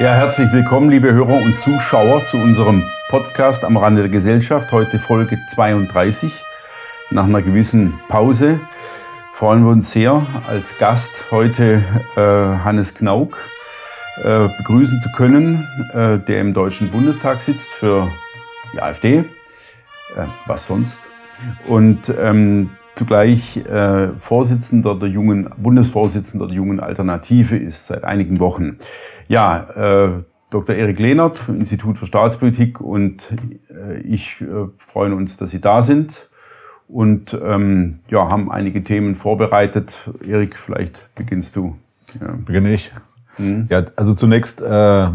Ja, herzlich willkommen, liebe Hörer und Zuschauer, zu unserem Podcast am Rande der Gesellschaft. Heute Folge 32. Nach einer gewissen Pause freuen wir uns sehr, als Gast heute äh, Hannes Knauk äh, begrüßen zu können, äh, der im Deutschen Bundestag sitzt für die AfD. Äh, was sonst? Und ähm, zugleich äh, Vorsitzender der jungen, Bundesvorsitzender der jungen Alternative ist seit einigen Wochen. Ja, äh, Dr. Erik Lehnert vom Institut für Staatspolitik und äh, ich äh, freuen uns, dass Sie da sind und ähm, ja, haben einige Themen vorbereitet. Erik, vielleicht beginnst du. Ja. Beginne ich. Mhm. Ja, also zunächst äh,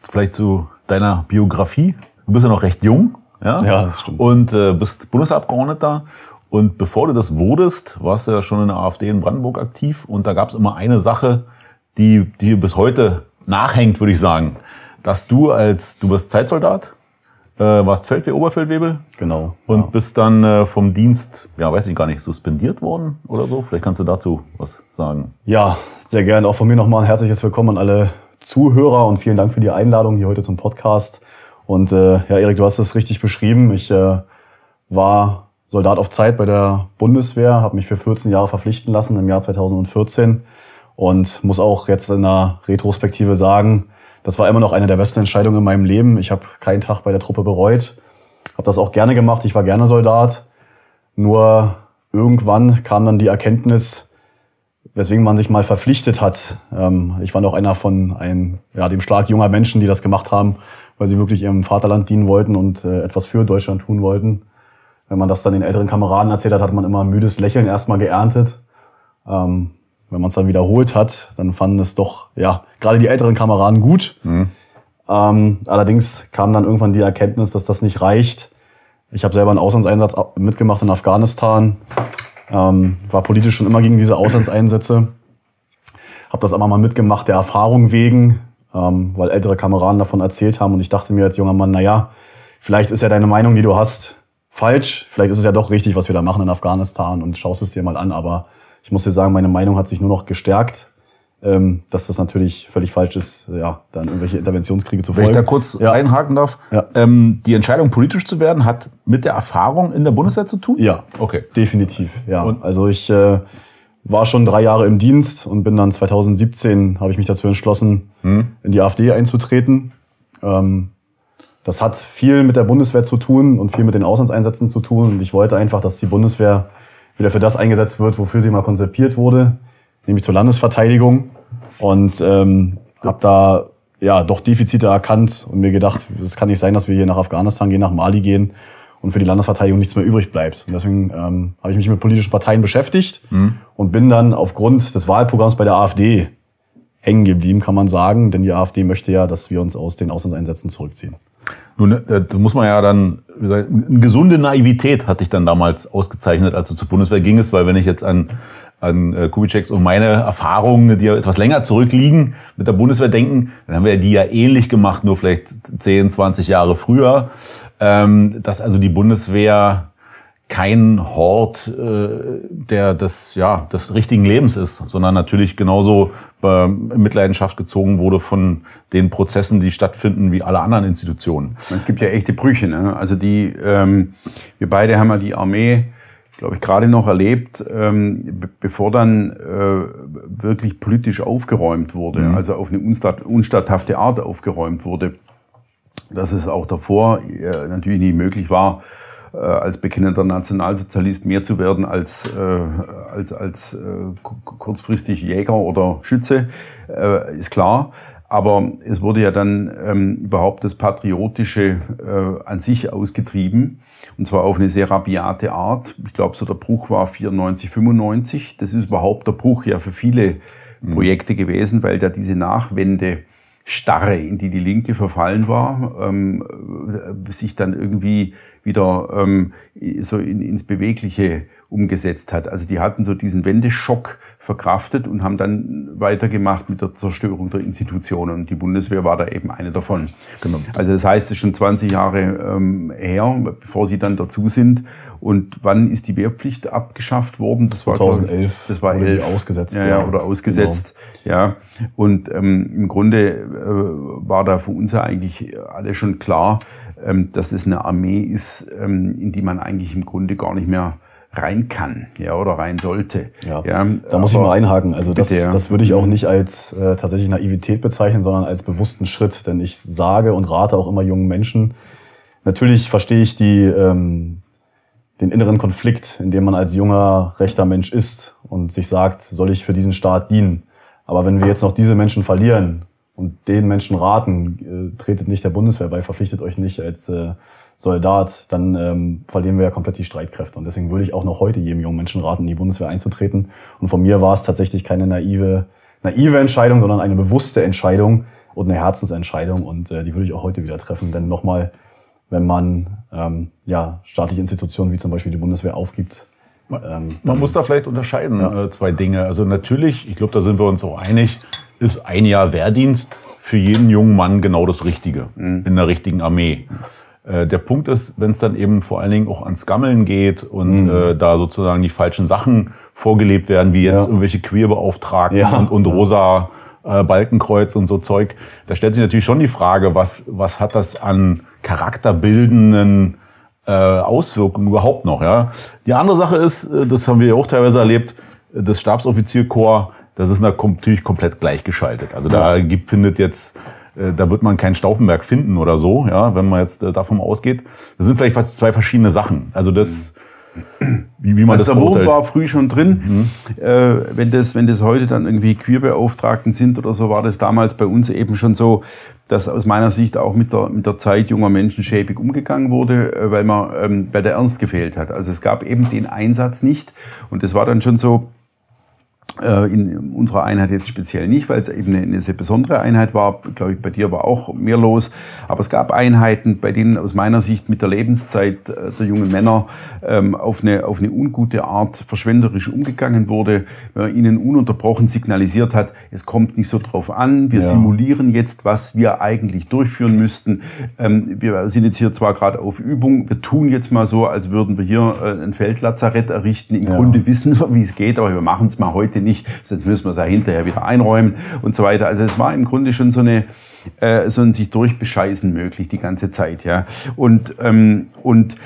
vielleicht zu deiner Biografie. Du bist ja noch recht jung. Ja, ja das stimmt. Und äh, bist Bundesabgeordneter und bevor du das wurdest, warst du ja schon in der AfD in Brandenburg aktiv und da gab es immer eine Sache, die, die bis heute nachhängt, würde ich sagen. Dass du als, du bist Zeitsoldat, äh, warst Feldwehr, Oberfeldwebel. Genau. Und ja. bist dann äh, vom Dienst, ja, weiß ich gar nicht, suspendiert worden oder so. Vielleicht kannst du dazu was sagen. Ja, sehr gerne. Auch von mir nochmal ein herzliches Willkommen an alle Zuhörer und vielen Dank für die Einladung hier heute zum Podcast. Und äh, ja, Erik, du hast es richtig beschrieben. Ich äh, war Soldat auf Zeit bei der Bundeswehr, habe mich für 14 Jahre verpflichten lassen im Jahr 2014 und muss auch jetzt in der Retrospektive sagen, das war immer noch eine der besten Entscheidungen in meinem Leben. Ich habe keinen Tag bei der Truppe bereut, habe das auch gerne gemacht, ich war gerne Soldat. Nur irgendwann kam dann die Erkenntnis, weswegen man sich mal verpflichtet hat. Ähm, ich war noch einer von einem, ja, dem Schlag junger Menschen, die das gemacht haben, weil sie wirklich ihrem Vaterland dienen wollten und äh, etwas für Deutschland tun wollten wenn man das dann den älteren Kameraden erzählt hat, hat man immer ein müdes Lächeln erstmal geerntet. Ähm, wenn man es dann wiederholt hat, dann fanden es doch, ja, gerade die älteren Kameraden gut. Mhm. Ähm, allerdings kam dann irgendwann die Erkenntnis, dass das nicht reicht. Ich habe selber einen Auslandseinsatz mitgemacht in Afghanistan, ähm, war politisch schon immer gegen diese Auslandseinsätze, habe das aber mal mitgemacht der Erfahrung wegen, ähm, weil ältere Kameraden davon erzählt haben und ich dachte mir als junger Mann, na ja, vielleicht ist ja deine Meinung, die du hast, falsch. Vielleicht ist es ja doch richtig, was wir da machen in Afghanistan und schaust es dir mal an. Aber ich muss dir sagen, meine Meinung hat sich nur noch gestärkt, ähm, dass das natürlich völlig falsch ist, ja, dann irgendwelche Interventionskriege zu folgen. Wenn ich da kurz ja. einhaken darf. Ja. Ähm, die Entscheidung, politisch zu werden, hat mit der Erfahrung in der Bundeswehr zu tun? Ja, okay. definitiv. Ja. Und? Also ich äh, war schon drei Jahre im Dienst und bin dann 2017, habe ich mich dazu entschlossen, hm. in die AfD einzutreten. Ähm, das hat viel mit der Bundeswehr zu tun und viel mit den Auslandseinsätzen zu tun. Und ich wollte einfach, dass die Bundeswehr wieder für das eingesetzt wird, wofür sie mal konzipiert wurde, nämlich zur Landesverteidigung. Und ähm, habe da ja doch Defizite erkannt und mir gedacht, es kann nicht sein, dass wir hier nach Afghanistan gehen, nach Mali gehen und für die Landesverteidigung nichts mehr übrig bleibt. Und deswegen ähm, habe ich mich mit politischen Parteien beschäftigt mhm. und bin dann aufgrund des Wahlprogramms bei der AfD hängen geblieben, kann man sagen. Denn die AfD möchte ja, dass wir uns aus den Auslandseinsätzen zurückziehen. Nun, äh, da muss man ja dann, eine gesunde Naivität hat dich dann damals ausgezeichnet, als du zur Bundeswehr gingest, weil wenn ich jetzt an, an äh, Kubitscheks und meine Erfahrungen, die ja etwas länger zurückliegen, mit der Bundeswehr denken, dann haben wir die ja ähnlich gemacht, nur vielleicht 10, 20 Jahre früher, ähm, dass also die Bundeswehr kein Hort äh, der des, ja, des richtigen Lebens ist, sondern natürlich genauso äh, in Mitleidenschaft gezogen wurde von den Prozessen, die stattfinden, wie alle anderen Institutionen. Es gibt ja echte Brüche. Ne? Also die, ähm, wir beide haben ja die Armee, glaube ich, gerade noch erlebt, ähm, bevor dann äh, wirklich politisch aufgeräumt wurde, mhm. also auf eine unstatt, unstatthafte Art aufgeräumt wurde, dass es auch davor äh, natürlich nicht möglich war, äh, als bekennender Nationalsozialist mehr zu werden als, äh, als, als äh, kurzfristig Jäger oder Schütze, äh, ist klar. Aber es wurde ja dann ähm, überhaupt das Patriotische äh, an sich ausgetrieben. Und zwar auf eine sehr rabiate Art. Ich glaube, so der Bruch war 94, 95. Das ist überhaupt der Bruch ja für viele mhm. Projekte gewesen, weil da diese Nachwende Starre, in die die Linke verfallen war, ähm, sich dann irgendwie wieder ähm, so in, ins Bewegliche umgesetzt hat. Also die hatten so diesen Wendeschock verkraftet und haben dann weitergemacht mit der Zerstörung der Institutionen. Und die Bundeswehr war da eben eine davon. Genau. Also das heißt, es ist schon 20 Jahre ähm, her, bevor sie dann dazu sind. Und wann ist die Wehrpflicht abgeschafft worden? Das war 2011. Das war elf. ausgesetzt. Ja, ja, oder ausgesetzt. Genau. Ja. Und ähm, im Grunde äh, war da für uns ja eigentlich alle schon klar, ähm, dass es eine Armee ist, ähm, in die man eigentlich im Grunde gar nicht mehr rein kann, ja, oder rein sollte. Ja, ja da muss ich mal einhaken. Also das, bitte, ja. das würde ich auch nicht als äh, tatsächlich Naivität bezeichnen, sondern als bewussten Schritt. Denn ich sage und rate auch immer jungen Menschen, natürlich verstehe ich die, ähm, den inneren Konflikt, in dem man als junger, rechter Mensch ist und sich sagt, soll ich für diesen Staat dienen? Aber wenn wir jetzt noch diese Menschen verlieren und den Menschen raten, äh, tretet nicht der Bundeswehr bei, verpflichtet euch nicht als äh, Soldat, dann ähm, verlieren wir ja komplett die Streitkräfte. Und deswegen würde ich auch noch heute jedem jungen Menschen raten, in die Bundeswehr einzutreten. Und von mir war es tatsächlich keine naive, naive Entscheidung, sondern eine bewusste Entscheidung und eine Herzensentscheidung. Und äh, die würde ich auch heute wieder treffen. Denn nochmal, wenn man ähm, ja, staatliche Institutionen wie zum Beispiel die Bundeswehr aufgibt, ähm, man muss da vielleicht unterscheiden, ja. äh, zwei Dinge. Also natürlich, ich glaube, da sind wir uns auch einig, ist ein Jahr Wehrdienst für jeden jungen Mann genau das Richtige mhm. in der richtigen Armee. Äh, der Punkt ist, wenn es dann eben vor allen Dingen auch ans Gammeln geht und mhm. äh, da sozusagen die falschen Sachen vorgelebt werden, wie jetzt ja. irgendwelche Queerbeauftragten ja. und, und rosa äh, Balkenkreuz und so Zeug, da stellt sich natürlich schon die Frage, was, was hat das an charakterbildenden äh, Auswirkungen überhaupt noch? Ja? Die andere Sache ist, äh, das haben wir ja auch teilweise erlebt, das Stabsoffizierkorps, das ist natürlich komplett gleichgeschaltet. Also da gibt, findet jetzt äh, da wird man keinen Stauffenberg finden oder so, ja, wenn man jetzt äh, davon ausgeht. Das sind vielleicht fast zwei verschiedene Sachen. Also das, wie, wie man also das Der Wurm war früh schon drin. Mhm. Äh, wenn, das, wenn das heute dann irgendwie Queerbeauftragten sind oder so, war das damals bei uns eben schon so, dass aus meiner Sicht auch mit der, mit der Zeit junger Menschen schäbig umgegangen wurde, äh, weil man ähm, bei der Ernst gefehlt hat. Also es gab eben den Einsatz nicht. Und das war dann schon so, äh, in unserer Einheit jetzt speziell nicht, weil es eben eine, sehr besondere Einheit war. Glaube ich, bei dir war auch mehr los. Aber es gab Einheiten, bei denen aus meiner Sicht mit der Lebenszeit äh, der jungen Männer ähm, auf, eine, auf eine ungute Art verschwenderisch umgegangen wurde, ihnen ununterbrochen signalisiert hat, es kommt nicht so drauf an, wir ja. simulieren jetzt, was wir eigentlich durchführen müssten. Ähm, wir sind jetzt hier zwar gerade auf Übung, wir tun jetzt mal so, als würden wir hier äh, ein Feldlazarett errichten. Im ja. Grunde wissen wir, wie es geht, aber wir machen es mal heute nicht, sonst müssen wir es ja hinterher wieder einräumen und so weiter. Also es war im Grunde schon so eine äh, so ein sich durchbescheißen möglich die ganze Zeit, ja. Und ähm, und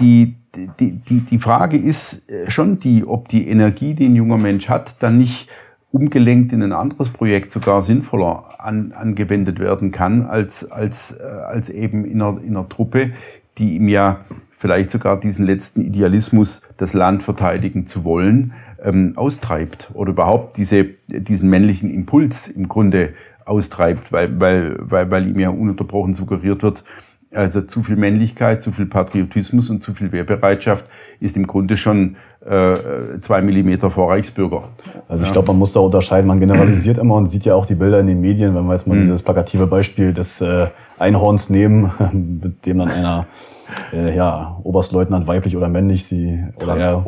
die die, die, die Frage ist äh, schon die, ob die Energie, die ein junger Mensch hat, dann nicht umgelenkt in ein anderes Projekt sogar sinnvoller an, angewendet werden kann, als, als, äh, als eben in einer, in einer Truppe, die ihm ja vielleicht sogar diesen letzten Idealismus, das Land verteidigen zu wollen, ähm, austreibt oder überhaupt diese, diesen männlichen Impuls im Grunde austreibt, weil, weil, weil, weil ihm ja ununterbrochen suggeriert wird, also zu viel Männlichkeit, zu viel Patriotismus und zu viel Wehrbereitschaft ist im Grunde schon äh, zwei Millimeter vor Reichsbürger. Also ich glaube, man muss da unterscheiden. Man generalisiert immer und sieht ja auch die Bilder in den Medien, wenn wir jetzt mal mhm. dieses plakative Beispiel des äh, Einhorns nehmen, mit dem dann einer äh, ja, Oberstleutnant weiblich oder männlich, sie oder er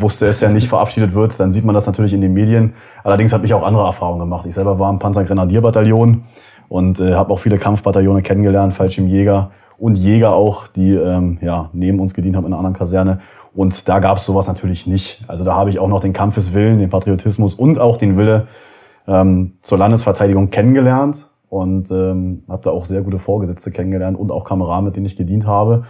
wusste es ja nicht, verabschiedet wird, dann sieht man das natürlich in den Medien. Allerdings habe ich auch andere Erfahrungen gemacht. Ich selber war im Panzergrenadierbataillon und äh, habe auch viele Kampfbataillone kennengelernt, Fallschirmjäger und Jäger auch, die ähm, ja, neben uns gedient haben in einer anderen Kaserne. Und da gab es sowas natürlich nicht. Also da habe ich auch noch den Kampfeswillen, den Patriotismus und auch den Wille ähm, zur Landesverteidigung kennengelernt und ähm, habe da auch sehr gute Vorgesetzte kennengelernt und auch Kameraden, mit denen ich gedient habe.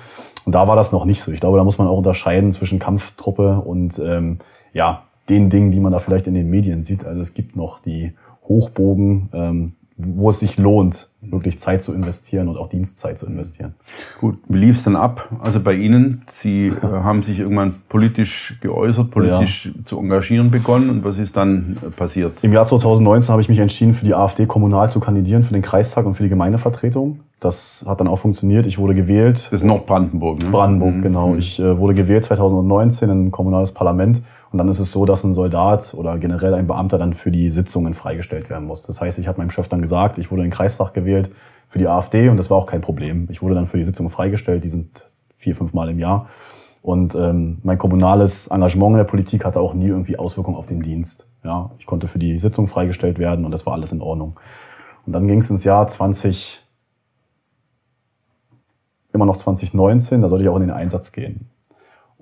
Und da war das noch nicht so. Ich glaube, da muss man auch unterscheiden zwischen Kampftruppe und ähm, ja den Dingen, die man da vielleicht in den Medien sieht. Also es gibt noch die Hochbogen, ähm, wo es sich lohnt, wirklich Zeit zu investieren und auch Dienstzeit zu investieren. Gut, wie lief es dann ab? Also bei Ihnen, Sie äh, haben sich irgendwann politisch geäußert, politisch ja. zu engagieren begonnen und was ist dann äh, passiert? Im Jahr 2019 habe ich mich entschieden, für die AfD kommunal zu kandidieren, für den Kreistag und für die Gemeindevertretung. Das hat dann auch funktioniert. Ich wurde gewählt. Das ist Nordbrandenburg, ne? Brandenburg, mhm. genau. Mhm. Ich äh, wurde gewählt 2019 in ein kommunales Parlament und dann ist es so, dass ein Soldat oder generell ein Beamter dann für die Sitzungen freigestellt werden muss. Das heißt, ich habe meinem Chef dann gesagt, ich wurde in den Kreistag gewählt für die AfD und das war auch kein Problem. Ich wurde dann für die Sitzungen freigestellt, die sind vier, fünf Mal im Jahr. Und ähm, mein kommunales Engagement in der Politik hatte auch nie irgendwie Auswirkungen auf den Dienst. Ja, ich konnte für die Sitzung freigestellt werden und das war alles in Ordnung. Und dann ging es ins Jahr 20, immer noch 2019, da sollte ich auch in den Einsatz gehen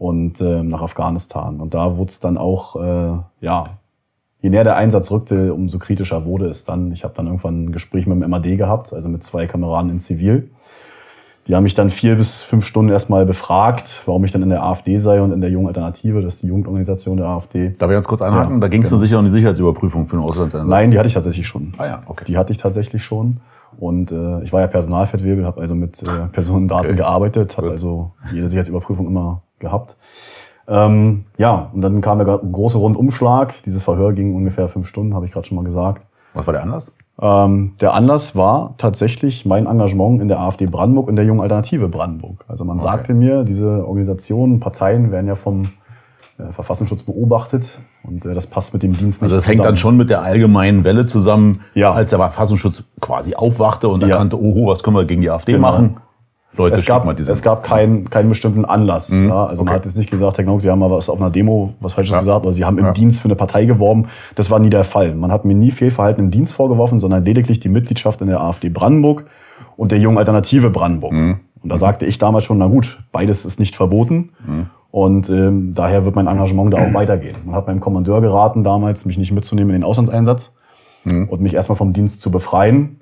und äh, nach Afghanistan. Und da wurde es dann auch, äh, ja, je näher der Einsatz rückte, umso kritischer wurde es dann. Ich habe dann irgendwann ein Gespräch mit dem MAD gehabt, also mit zwei Kameraden in Zivil. Die haben mich dann vier bis fünf Stunden erstmal befragt, warum ich dann in der AfD sei und in der Jungen Alternative, das ist die Jugendorganisation der AfD. Darf ich ganz kurz einhaken? Ja, da ging es genau. dann sicher um die Sicherheitsüberprüfung für den Auslandseinsatz. Nein, die hatte ich tatsächlich schon. Ah ja, okay. Die hatte ich tatsächlich schon. Und äh, ich war ja Personalfettwebel, habe also mit äh, Personendaten okay. gearbeitet, habe also jede Sicherheitsüberprüfung immer gehabt. Ähm, ja, und dann kam der große Rundumschlag. Dieses Verhör ging ungefähr fünf Stunden, habe ich gerade schon mal gesagt. Was war der Anlass? Ähm, der Anlass war tatsächlich mein Engagement in der AfD Brandenburg und der Jungen Alternative Brandenburg. Also man okay. sagte mir, diese Organisationen, Parteien werden ja vom äh, Verfassungsschutz beobachtet und äh, das passt mit dem Dienst nicht Also das zusammen. hängt dann schon mit der allgemeinen Welle zusammen, ja. als der Verfassungsschutz quasi aufwachte und erkannte, ja. oho, was können wir gegen die AfD genau. machen? Leute es gab, es gab keinen, keinen bestimmten Anlass. Mhm. Ja? Also okay. man hat jetzt nicht gesagt, Herr Gnauck, Sie haben mal was auf einer Demo was Falsches ja. gesagt oder Sie haben im ja. Dienst für eine Partei geworben. Das war nie der Fall. Man hat mir nie Fehlverhalten im Dienst vorgeworfen, sondern lediglich die Mitgliedschaft in der AfD Brandenburg und der Jungen Alternative Brandenburg. Mhm. Und da sagte ich damals schon, na gut, beides ist nicht verboten. Mhm. Und ähm, daher wird mein Engagement da auch weitergehen. Man hat meinem Kommandeur geraten damals, mich nicht mitzunehmen in den Auslandseinsatz mhm. und mich erstmal vom Dienst zu befreien.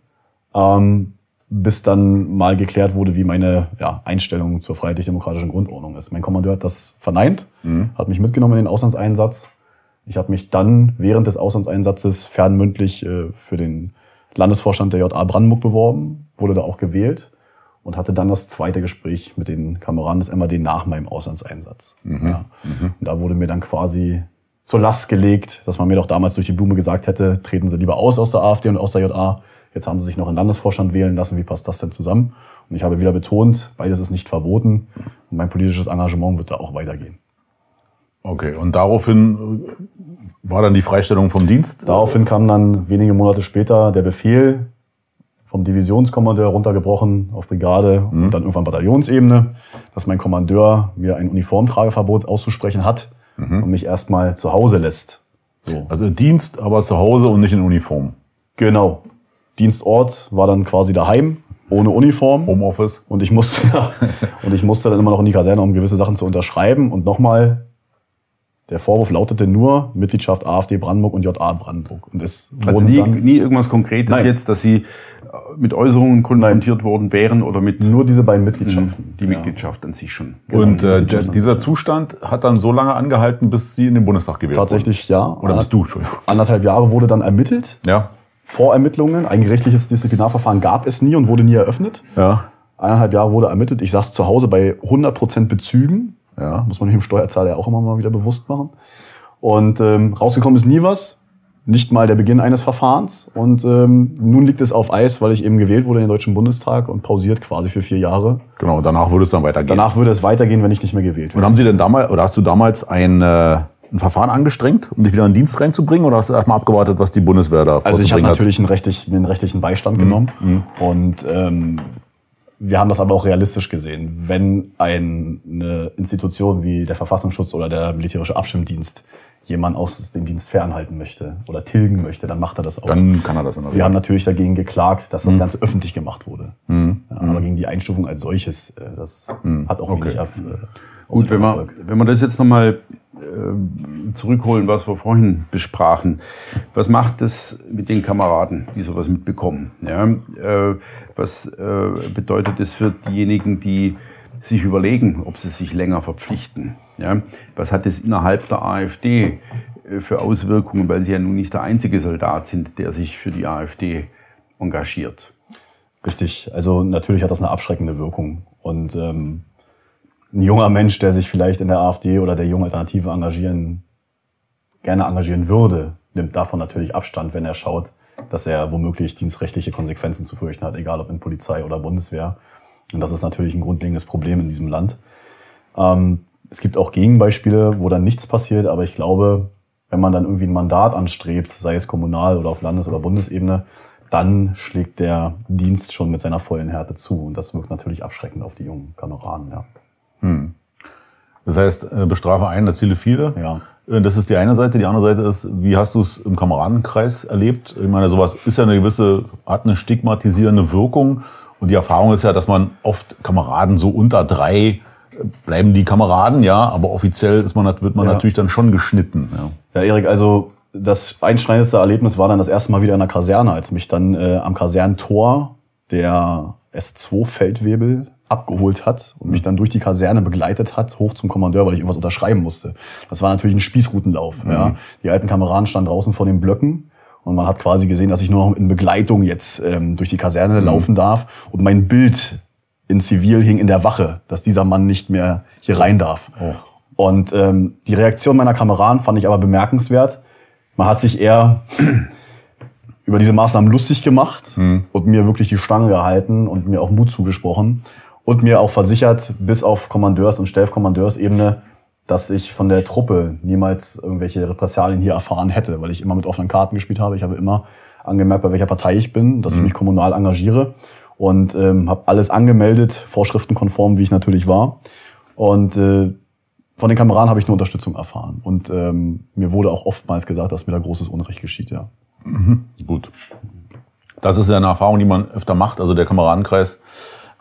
Ähm, bis dann mal geklärt wurde, wie meine ja, Einstellung zur freiheitlich-demokratischen Grundordnung ist. Mein Kommandeur hat das verneint, mhm. hat mich mitgenommen in den Auslandseinsatz. Ich habe mich dann während des Auslandseinsatzes fernmündlich äh, für den Landesvorstand der JA Brandenburg beworben, wurde da auch gewählt und hatte dann das zweite Gespräch mit den Kameraden des MAD nach meinem Auslandseinsatz. Mhm. Ja. Mhm. Und da wurde mir dann quasi zur Last gelegt, dass man mir doch damals durch die Blume gesagt hätte, treten Sie lieber aus aus der AfD und aus der JA Jetzt haben sie sich noch einen Landesvorstand wählen lassen. Wie passt das denn zusammen? Und ich habe wieder betont, beides ist nicht verboten. Und mein politisches Engagement wird da auch weitergehen. Okay, und daraufhin äh, war dann die Freistellung vom Dienst? Daraufhin kam dann wenige Monate später der Befehl vom Divisionskommandeur runtergebrochen auf Brigade mhm. und dann irgendwann Bataillonsebene, dass mein Kommandeur mir ein Uniformtrageverbot auszusprechen hat mhm. und mich erstmal zu Hause lässt. So. Also Dienst, aber zu Hause und nicht in Uniform. Genau. Dienstort war dann quasi daheim, ohne Uniform. Homeoffice. Und ich musste, und ich musste dann immer noch in die Kaserne, um gewisse Sachen zu unterschreiben. Und nochmal, der Vorwurf lautete nur Mitgliedschaft AfD Brandenburg und JA Brandenburg. Und es also nie, nie irgendwas Konkretes Nein. jetzt, dass Sie mit Äußerungen konfrontiert Nein. worden wären oder mit nur diese beiden Mitgliedschaften. Die Mitgliedschaft an sich schon. Genau, und äh, dieser Zustand hat dann so lange angehalten, bis Sie in den Bundestag gewählt Tatsächlich wurden. ja. Oder bist du? Entschuldigung. Anderthalb Jahre wurde dann ermittelt. Ja. Vorermittlungen. Ein gerichtliches Disziplinarverfahren gab es nie und wurde nie eröffnet. Ja. Eineinhalb Jahre wurde ermittelt. Ich saß zu Hause bei 100% Bezügen. Ja, muss man dem Steuerzahler ja auch immer mal wieder bewusst machen. Und ähm, rausgekommen ist nie was. Nicht mal der Beginn eines Verfahrens. Und ähm, nun liegt es auf Eis, weil ich eben gewählt wurde in den Deutschen Bundestag und pausiert quasi für vier Jahre. Genau, danach würde es dann weitergehen. Danach würde es weitergehen, wenn ich nicht mehr gewählt werde. Und haben Sie denn damals, oder hast du damals ein äh ein Verfahren angestrengt, um dich wieder in den Dienst reinzubringen? Oder hast du erstmal abgewartet, was die Bundeswehr da Also ich habe natürlich einen, rechtlich, einen rechtlichen Beistand mhm. genommen. Mhm. Und ähm, wir haben das aber auch realistisch gesehen. Wenn eine Institution wie der Verfassungsschutz oder der militärische Abstimmdienst jemanden aus dem Dienst fernhalten möchte oder tilgen möchte, dann macht er das auch. Dann kann er das. Wir haben natürlich dagegen geklagt, dass das mhm. Ganze öffentlich gemacht wurde. Mhm. Ja, aber gegen die Einstufung als solches, äh, das mhm. hat auch okay. wenig Erf äh, Gut, wenn man, wenn man das jetzt nochmal zurückholen, was wir vorhin besprachen. Was macht das mit den Kameraden, die sowas mitbekommen? Ja, äh, was äh, bedeutet das für diejenigen, die sich überlegen, ob sie sich länger verpflichten? Ja, was hat das innerhalb der AfD für Auswirkungen, weil sie ja nun nicht der einzige Soldat sind, der sich für die AfD engagiert? Richtig, also natürlich hat das eine abschreckende Wirkung. Und ähm, ein junger Mensch, der sich vielleicht in der AfD oder der jungen Alternative engagieren, gerne engagieren würde, nimmt davon natürlich Abstand, wenn er schaut, dass er womöglich dienstrechtliche Konsequenzen zu fürchten hat, egal ob in Polizei oder Bundeswehr. Und das ist natürlich ein grundlegendes Problem in diesem Land. Ähm, es gibt auch Gegenbeispiele, wo dann nichts passiert, aber ich glaube, wenn man dann irgendwie ein Mandat anstrebt, sei es kommunal oder auf Landes- oder Bundesebene, dann schlägt der Dienst schon mit seiner vollen Härte zu. Und das wirkt natürlich abschreckend auf die jungen Kameraden, ja. Hm. Das heißt, äh, bestrafe einen, erziele viele. Ja. Äh, Das ist die eine Seite. Die andere Seite ist, wie hast du es im Kameradenkreis erlebt? Ich meine, sowas ist ja eine gewisse, hat eine stigmatisierende Wirkung. Und die Erfahrung ist ja, dass man oft Kameraden so unter drei äh, bleiben die Kameraden, ja, aber offiziell ist man, wird man Ja. natürlich dann schon geschnitten. Ja. Ja, Erik, also das einschneidendste Erlebnis war dann das erste Mal wieder in der Kaserne, als mich dann äh, am Kasernentor der S2-Feldwebel abgeholt hat und mich dann durch die Kaserne begleitet hat, hoch zum Kommandeur, weil ich irgendwas unterschreiben musste. Das war natürlich ein Spießrutenlauf. Ja. Die alten Kameraden standen draußen vor den Blöcken und man hat quasi gesehen, dass ich nur noch in Begleitung jetzt ähm, durch die Kaserne laufen darf und mein Bild in Zivil hing in der Wache, dass dieser Mann nicht mehr hier rein darf. Und ähm, die Reaktion meiner Kameraden fand ich aber bemerkenswert. Man hat sich eher über diese Maßnahmen lustig gemacht und mir wirklich die Stange gehalten und mir auch Mut zugesprochen und mir auch versichert, bis auf Kommandeurs- und Stellkommandeursebene, dass ich von der Truppe niemals irgendwelche Repressalien hier erfahren hätte, weil ich immer mit offenen Karten gespielt habe. Ich habe immer angemerkt, bei welcher Partei ich bin, dass ich mich kommunal engagiere und ähm, habe alles angemeldet, vorschriftenkonform, wie ich natürlich war. Und äh, von den Kameraden habe ich nur Unterstützung erfahren. Und ähm, mir wurde auch oftmals gesagt, dass mir da großes Unrecht geschieht, ja. Gut. Das ist ja eine Erfahrung, die man öfter macht, also der Kameradenkreis.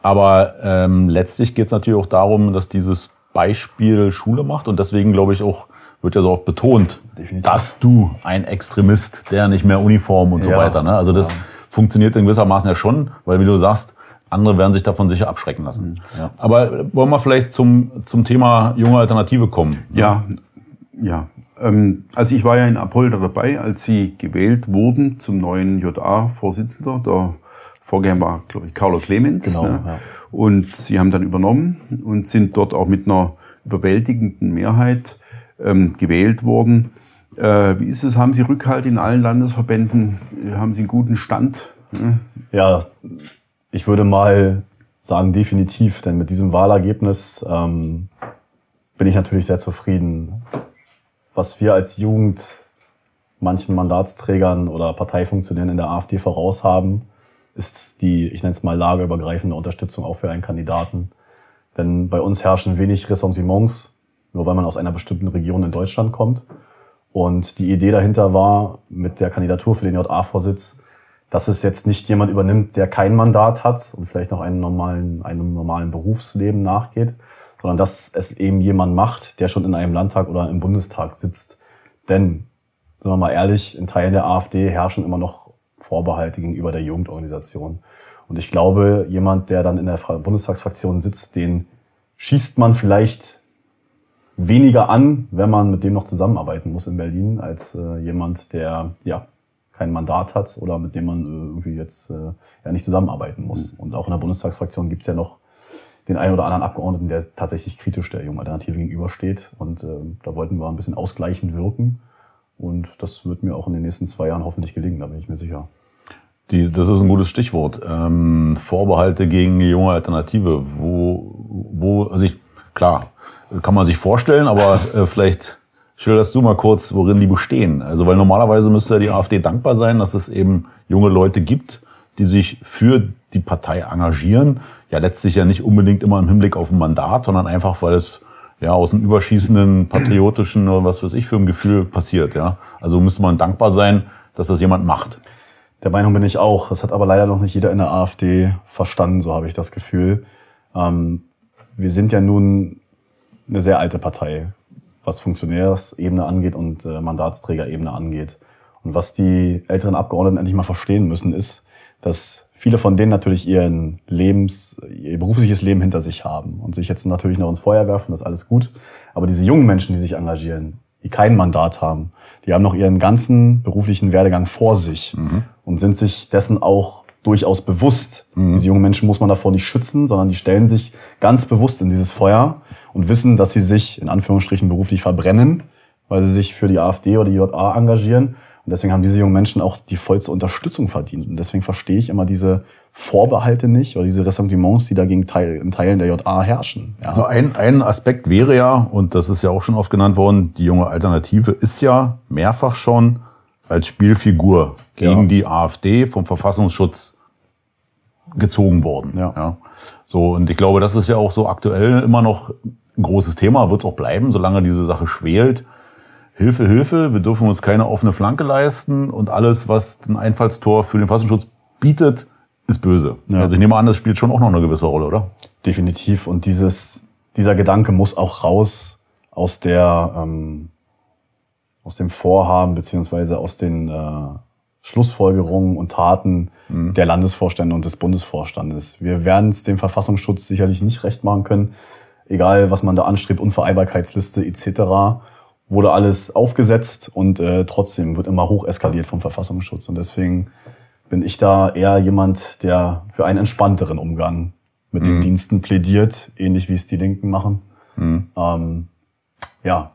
Aber ähm, letztlich geht es natürlich auch darum, dass dieses Beispiel Schule macht und deswegen glaube ich auch wird ja so oft betont, Definitiv. dass du ein Extremist, der nicht mehr Uniform und so Ja. weiter. Ne? Also das Ja. funktioniert in gewissermaßen ja schon, weil wie du sagst, andere werden sich davon sicher abschrecken lassen. Ja. Aber wollen wir vielleicht zum, zum Thema junge Alternative kommen? Ja, ja. Ähm, also ich war ja in Apolda dabei, als sie gewählt wurden zum neuen JA-Vorsitzender. Der Vorgänger war, glaube ich, Carlo Clemens. Genau, ne? ja. Und sie haben dann übernommen und sind dort auch mit einer überwältigenden Mehrheit ähm, gewählt worden. Äh, wie ist es? Haben Sie Rückhalt in allen Landesverbänden? Äh, Haben Sie einen guten Stand? Ne? Ja, ich würde mal sagen, definitiv, denn mit diesem Wahlergebnis ähm, bin ich natürlich sehr zufrieden. Was wir als Jugend manchen Mandatsträgern oder Parteifunktionären in der AfD voraus haben, ist die, ich nenne es mal, lagerübergreifende Unterstützung auch für einen Kandidaten. Denn bei uns herrschen wenig Ressentiments, nur weil man aus einer bestimmten Region in Deutschland kommt. Und die Idee dahinter war, mit der Kandidatur für den JA-Vorsitz, dass es jetzt nicht jemand übernimmt, der kein Mandat hat und vielleicht noch einen normalen, einem normalen Berufsleben nachgeht, sondern dass es eben jemand macht, der schon in einem Landtag oder im Bundestag sitzt. Denn, sind wir mal ehrlich, in Teilen der AfD herrschen immer noch Vorbehalte gegenüber der Jugendorganisation. Und ich glaube, jemand, der dann in der Fra- Bundestagsfraktion sitzt, den schießt man vielleicht weniger an, wenn man mit dem noch zusammenarbeiten muss in Berlin, als äh, jemand, der ja kein Mandat hat oder mit dem man äh, irgendwie jetzt äh, ja nicht zusammenarbeiten muss. Und auch in der Bundestagsfraktion gibt's ja noch den einen oder anderen Abgeordneten, der tatsächlich kritisch der jungen Alternative gegenübersteht. Und äh, da wollten wir ein bisschen ausgleichend wirken. Und das wird mir auch in den nächsten zwei Jahren hoffentlich gelingen, da bin ich mir sicher. Die, das ist ein gutes Stichwort. Ähm, Vorbehalte gegen die junge Alternative. Wo, wo, also ich, klar, kann man sich vorstellen, aber äh, vielleicht schilderst du mal kurz, worin die bestehen. Also, weil normalerweise müsste ja die AfD dankbar sein, dass es eben junge Leute gibt, die sich für die Partei engagieren. Ja, letztlich ja nicht unbedingt immer im Hinblick auf ein Mandat, sondern einfach, weil es ja aus einem überschießenden, patriotischen oder was weiß ich für ein Gefühl passiert. Ja, also müsste man dankbar sein, dass das jemand macht. Der Meinung bin ich auch. Das hat aber leider noch nicht jeder in der AfD verstanden, so habe ich das Gefühl. Ähm, wir sind ja nun eine sehr alte Partei, was Funktionärsebene angeht und äh, Mandatsträgerebene angeht. Und was die älteren Abgeordneten endlich mal verstehen müssen, ist, dass viele von denen natürlich ihren Lebens, ihr berufliches Leben hinter sich haben und sich jetzt natürlich noch ins Feuer werfen, das ist alles gut. Aber diese jungen Menschen, die sich engagieren, die kein Mandat haben, die haben noch ihren ganzen beruflichen Werdegang vor sich und sind sich dessen auch durchaus bewusst. Diese jungen Menschen muss man davor nicht schützen, sondern die stellen sich ganz bewusst in dieses Feuer und wissen, dass sie sich in Anführungsstrichen beruflich verbrennen, weil sie sich für die AfD oder die JA engagieren. Und deswegen haben diese jungen Menschen auch die vollste Unterstützung verdient. Und deswegen verstehe ich immer diese Vorbehalte nicht oder diese Ressentiments, die dagegen Teil, in Teilen der JA herrschen. Ja. Also ein, ein Aspekt wäre ja, und das ist ja auch schon oft genannt worden, die junge Alternative ist ja mehrfach schon als Spielfigur gegen Ja. die AfD vom Verfassungsschutz gezogen worden. Ja. So, und ich glaube, das ist ja auch so aktuell immer noch ein großes Thema, wird es auch bleiben, solange diese Sache schwelt. Hilfe, Hilfe, wir dürfen uns keine offene Flanke leisten und alles, was ein Einfallstor für den Verfassungsschutz bietet, ist böse. Ja. Also ich nehme an, das spielt schon auch noch eine gewisse Rolle, oder? Definitiv. Und dieses, dieser Gedanke muss auch raus aus der, ähm, aus dem Vorhaben beziehungsweise aus den äh, Schlussfolgerungen und Taten mhm. der Landesvorstände und des Bundesvorstandes. Wir werden es dem Verfassungsschutz sicherlich nicht recht machen können, egal was man da anstrebt, Unvereinbarkeitsliste etc wurde alles aufgesetzt und äh, trotzdem wird immer hoch eskaliert vom Verfassungsschutz. Und deswegen bin ich da eher jemand, der für einen entspannteren Umgang mit mhm. den Diensten plädiert, ähnlich wie es die Linken machen. Mhm. Ähm, ja.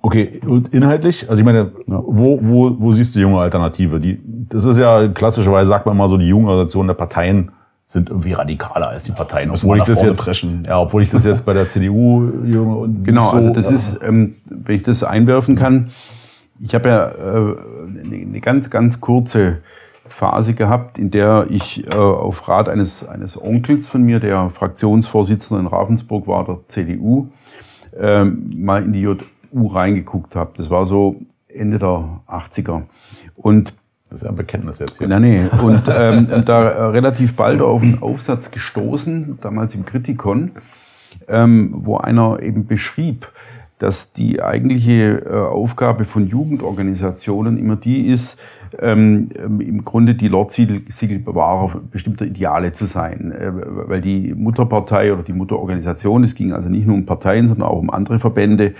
Okay, und inhaltlich, also ich meine, ja. wo, wo, wo siehst du junge Alternative? Die, das ist ja klassischerweise, sagt man mal so, die junge Organisation der Parteien sind irgendwie radikaler als die Parteien. Obwohl ich das jetzt, preschen. ja, obwohl ich das jetzt bei der CDU junge und genau, so, also das ist, ähm, wenn ich das einwerfen kann, ich habe ja äh, eine ganz ganz kurze Phase gehabt, in der ich äh, auf Rat eines eines Onkels von mir, der Fraktionsvorsitzender in Ravensburg war, der CDU, äh, mal in die JU reingeguckt habe. Das war so Ende der 80er und das ist ja ein Bekenntnis jetzt hier. Nein, nee. Und ähm, da äh, relativ bald auf einen Aufsatz gestoßen, damals im Kritikon, ähm, wo einer eben beschrieb, dass die eigentliche äh, Aufgabe von Jugendorganisationen immer die ist, ähm, ähm im Grunde die Lordsiegelbewahrer bestimmter Ideale zu sein. Äh, weil die Mutterpartei oder die Mutterorganisation, es ging also nicht nur um Parteien, sondern auch um andere Verbände,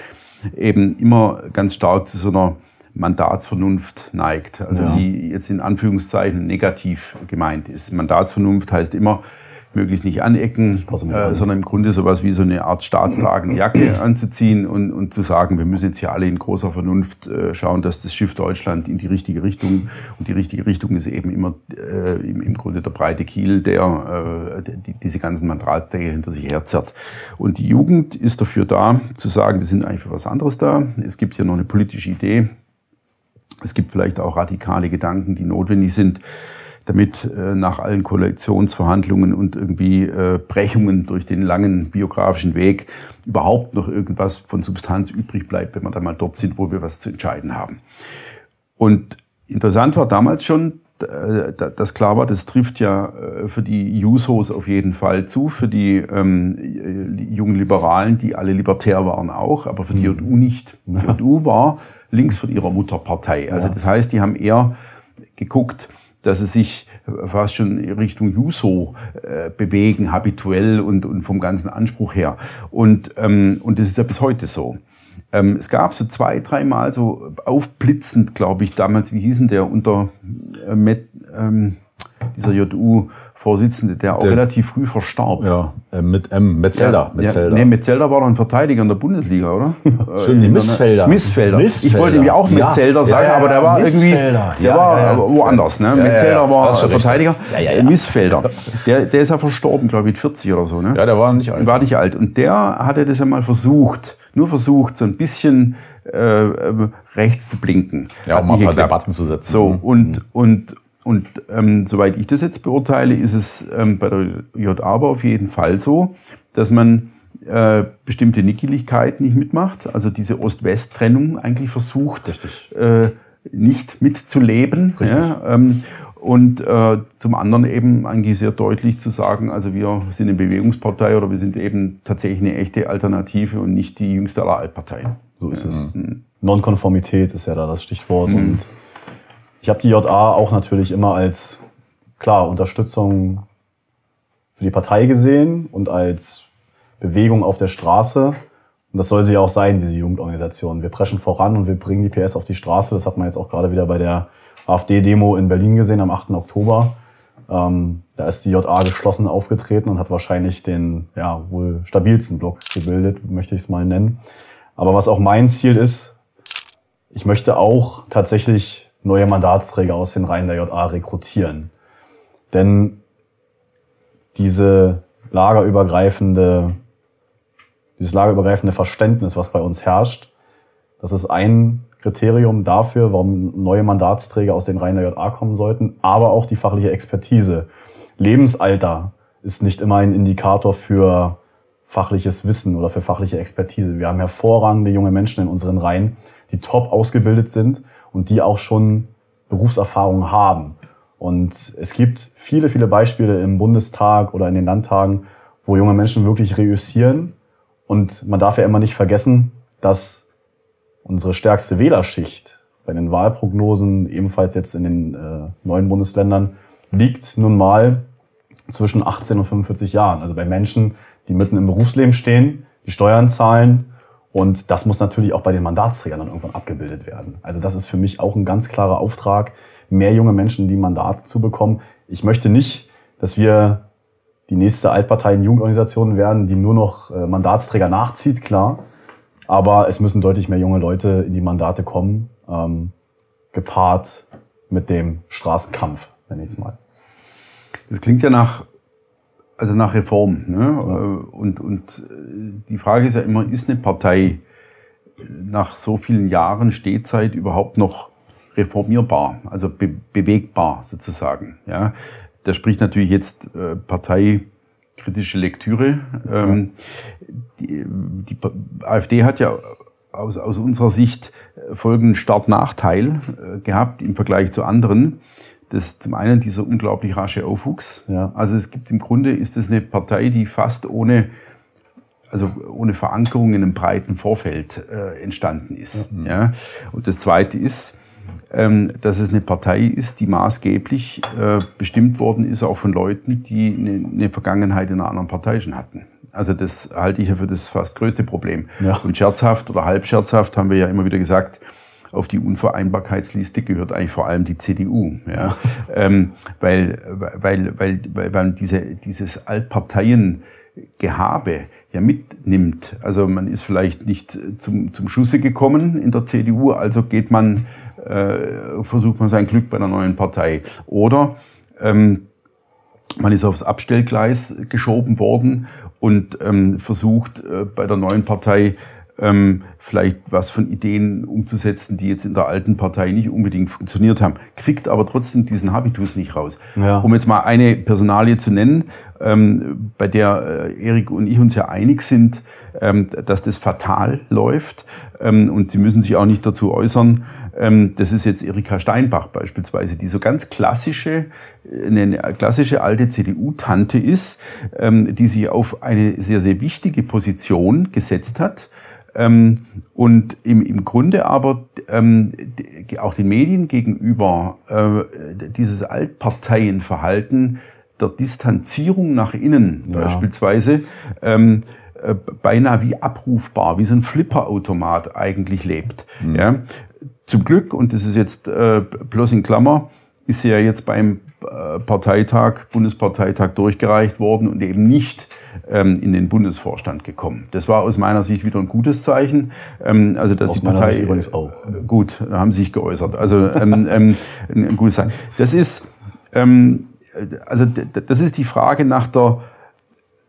eben immer ganz stark zu so einer Mandatsvernunft neigt. Also ja. die jetzt in Anführungszeichen negativ gemeint ist. Mandatsvernunft heißt immer, möglichst nicht anecken, äh, sondern im Grunde sowas wie so eine Art staatstragende Jacke anzuziehen und, und zu sagen, wir müssen jetzt hier alle in großer Vernunft äh, schauen, dass das Schiff Deutschland in die richtige Richtung und die richtige Richtung ist eben immer äh, im, im Grunde der breite Kiel, der äh, die, diese ganzen Mandatsträger hinter sich herzerrt. Und die Jugend ist dafür da, zu sagen, wir sind eigentlich für was anderes da. Es gibt hier noch eine politische Idee, es gibt vielleicht auch radikale Gedanken, die notwendig sind, damit äh, nach allen Koalitionsverhandlungen und irgendwie äh, Brechungen durch den langen biografischen Weg überhaupt noch irgendwas von Substanz übrig bleibt, wenn wir dann mal dort sind, wo wir was zu entscheiden haben. Und interessant war damals schon, äh, das klar war, das trifft ja äh, für die Jusos auf jeden Fall zu, für die ähm, jungen Liberalen, die alle libertär waren auch, aber für die mhm. JU nicht. Die JU war links von ihrer Mutterpartei. Also das heißt, die haben eher geguckt, dass sie sich fast schon Richtung Juso äh, bewegen, habituell und, und vom ganzen Anspruch her. Und, ähm, und das ist ja bis heute so. Ähm, es gab so zwei, dreimal so aufblitzend, glaube ich, damals, wie hießen der, unter äh, Met, ähm, dieser JU Vorsitzende, der auch der, relativ früh verstarb. Ja, äh, mit M, Metzelder. Ja, Metzelder. Ja, nee, Metzelder war doch ein Verteidiger in der Bundesliga, oder? Schön, die Missfelder. Missfelder. Missfelder. Ich wollte mir auch Metzelder ja, sagen, aber der war irgendwie, der war woanders. Ne? Metzelder war Verteidiger. Missfelder. Der, der ist ja verstorben, glaube ich, mit 40 oder so. Ne? Ja, der war nicht alt. War nicht alt. Und der hatte das ja mal versucht, nur versucht, so ein bisschen äh, rechts zu blinken. Ja, um mal ein paar Debatten zu setzen. So, mhm. und, und ähm, soweit ich das jetzt beurteile, ist es ähm, bei der JA auf jeden Fall so, dass man äh, bestimmte Nickeligkeiten nicht mitmacht, also diese Ost-West-Trennung eigentlich versucht, äh, nicht mitzuleben. Ja, ähm, und äh, zum anderen eben eigentlich sehr deutlich zu sagen, also wir sind eine Bewegungspartei oder wir sind eben tatsächlich eine echte Alternative und nicht die jüngste aller Altparteien. So ist es. Mhm. Nonkonformität ist ja da das Stichwort. Mhm. Und ich habe die JA auch natürlich immer als, klar, Unterstützung für die Partei gesehen und als Bewegung auf der Straße. Und das soll sie auch sein, diese Jugendorganisation. Wir preschen voran und wir bringen die PS auf die Straße. Das hat man jetzt auch gerade wieder bei der AfD-Demo in Berlin gesehen am 8. Oktober. Ähm, da ist die JA geschlossen aufgetreten und hat wahrscheinlich den ja, wohl stabilsten Block gebildet, möchte ich es mal nennen. Aber was auch mein Ziel ist, ich möchte auch tatsächlich neue Mandatsträger aus den Reihen der JA rekrutieren. Denn diese lagerübergreifende, dieses lagerübergreifende Verständnis, was bei uns herrscht, das ist ein Kriterium dafür, warum neue Mandatsträger aus den Reihen der JA kommen sollten, aber auch die fachliche Expertise. Lebensalter ist nicht immer ein Indikator für fachliches Wissen oder für fachliche Expertise. Wir haben hervorragende junge Menschen in unseren Reihen, die top ausgebildet sind und die auch schon Berufserfahrung haben. Und es gibt viele, viele Beispiele im Bundestag oder in den Landtagen, wo junge Menschen wirklich reüssieren. Und man darf ja immer nicht vergessen, dass unsere stärkste Wählerschicht bei den Wahlprognosen, ebenfalls jetzt in den äh, neuen Bundesländern, liegt nun mal zwischen 18 und 45 Jahren. Also bei Menschen, die mitten im Berufsleben stehen, die Steuern zahlen. Und das muss natürlich auch bei den Mandatsträgern dann irgendwann abgebildet werden. Also das ist für mich auch ein ganz klarer Auftrag, mehr junge Menschen in die Mandate zu bekommen. Ich möchte nicht, dass wir die nächste Altparteien-Jugendorganisation werden, die nur noch äh, Mandatsträger nachzieht, klar. Aber es müssen deutlich mehr junge Leute in die Mandate kommen, ähm, gepaart mit dem Straßenkampf, nenne ich es mal. Das klingt ja nach, also nach Reform. Ne? Ja. Und, und äh, die Frage ist ja immer, ist eine Partei nach so vielen Jahren Stehzeit überhaupt noch reformierbar, also be bewegbar sozusagen? Ja? Da spricht natürlich jetzt äh, parteikritische Lektüre. Ähm, die, die AfD hat ja aus, aus unserer Sicht folgenden Start-Nachteil äh, gehabt im Vergleich zu anderen. Das zum einen dieser unglaublich rasche Aufwuchs. Ja. Also es gibt im Grunde ist es eine Partei, die fast ohne also ohne Verankerung in einem breiten Vorfeld äh, entstanden ist. Ja. ja. Und das Zweite ist, ähm, dass es eine Partei ist, die maßgeblich äh, bestimmt worden ist, auch von Leuten, die eine, eine, Vergangenheit in einer anderen Partei schon hatten. Also das halte ich ja für das fast größte Problem. Ja. Und scherzhaft oder halb scherzhaft haben wir ja immer wieder gesagt, auf die Unvereinbarkeitsliste gehört eigentlich vor allem die CDU. Ja? ähm, weil, weil, weil, weil man diese, dieses Altparteiengehabe ja mitnimmt. Also man ist vielleicht nicht zum, zum Schusse gekommen in der CDU, also geht man, äh, versucht man sein Glück bei einer neuen Partei. Oder ähm, man ist aufs Abstellgleis geschoben worden und ähm, versucht äh, bei der neuen Partei ähm, vielleicht was von Ideen umzusetzen, die jetzt in der alten Partei nicht unbedingt funktioniert haben, kriegt aber trotzdem diesen Habitus nicht raus. Ja. Um jetzt mal eine Personalie zu nennen, ähm, bei der äh, Erik und ich uns ja einig sind, ähm, dass das fatal läuft ähm, und Sie müssen sich auch nicht dazu äußern. Ähm, das ist jetzt Erika Steinbach beispielsweise, die so ganz klassische, äh, eine klassische alte CDU-Tante ist, ähm, die sich auf eine sehr, sehr wichtige Position gesetzt hat ähm, und im, im Grunde aber ähm, auch den Medien gegenüber äh, dieses Altparteienverhalten der Distanzierung nach innen ja. beispielsweise ähm, äh, beinahe wie abrufbar, wie so ein Flipperautomat eigentlich lebt. Mhm. Ja? Zum Glück, und das ist jetzt äh, bloß in Klammer, ist sie ja jetzt beim Parteitag, Bundesparteitag durchgereicht worden und eben nicht ähm, in den Bundesvorstand gekommen. Das war aus meiner Sicht wieder ein gutes Zeichen. Ähm, also dass aus die Partei übrigens auch. Gut, da haben sie sich geäußert. Also ähm, ähm, ein gutes Zeichen. Das ist ähm, also das ist die Frage nach der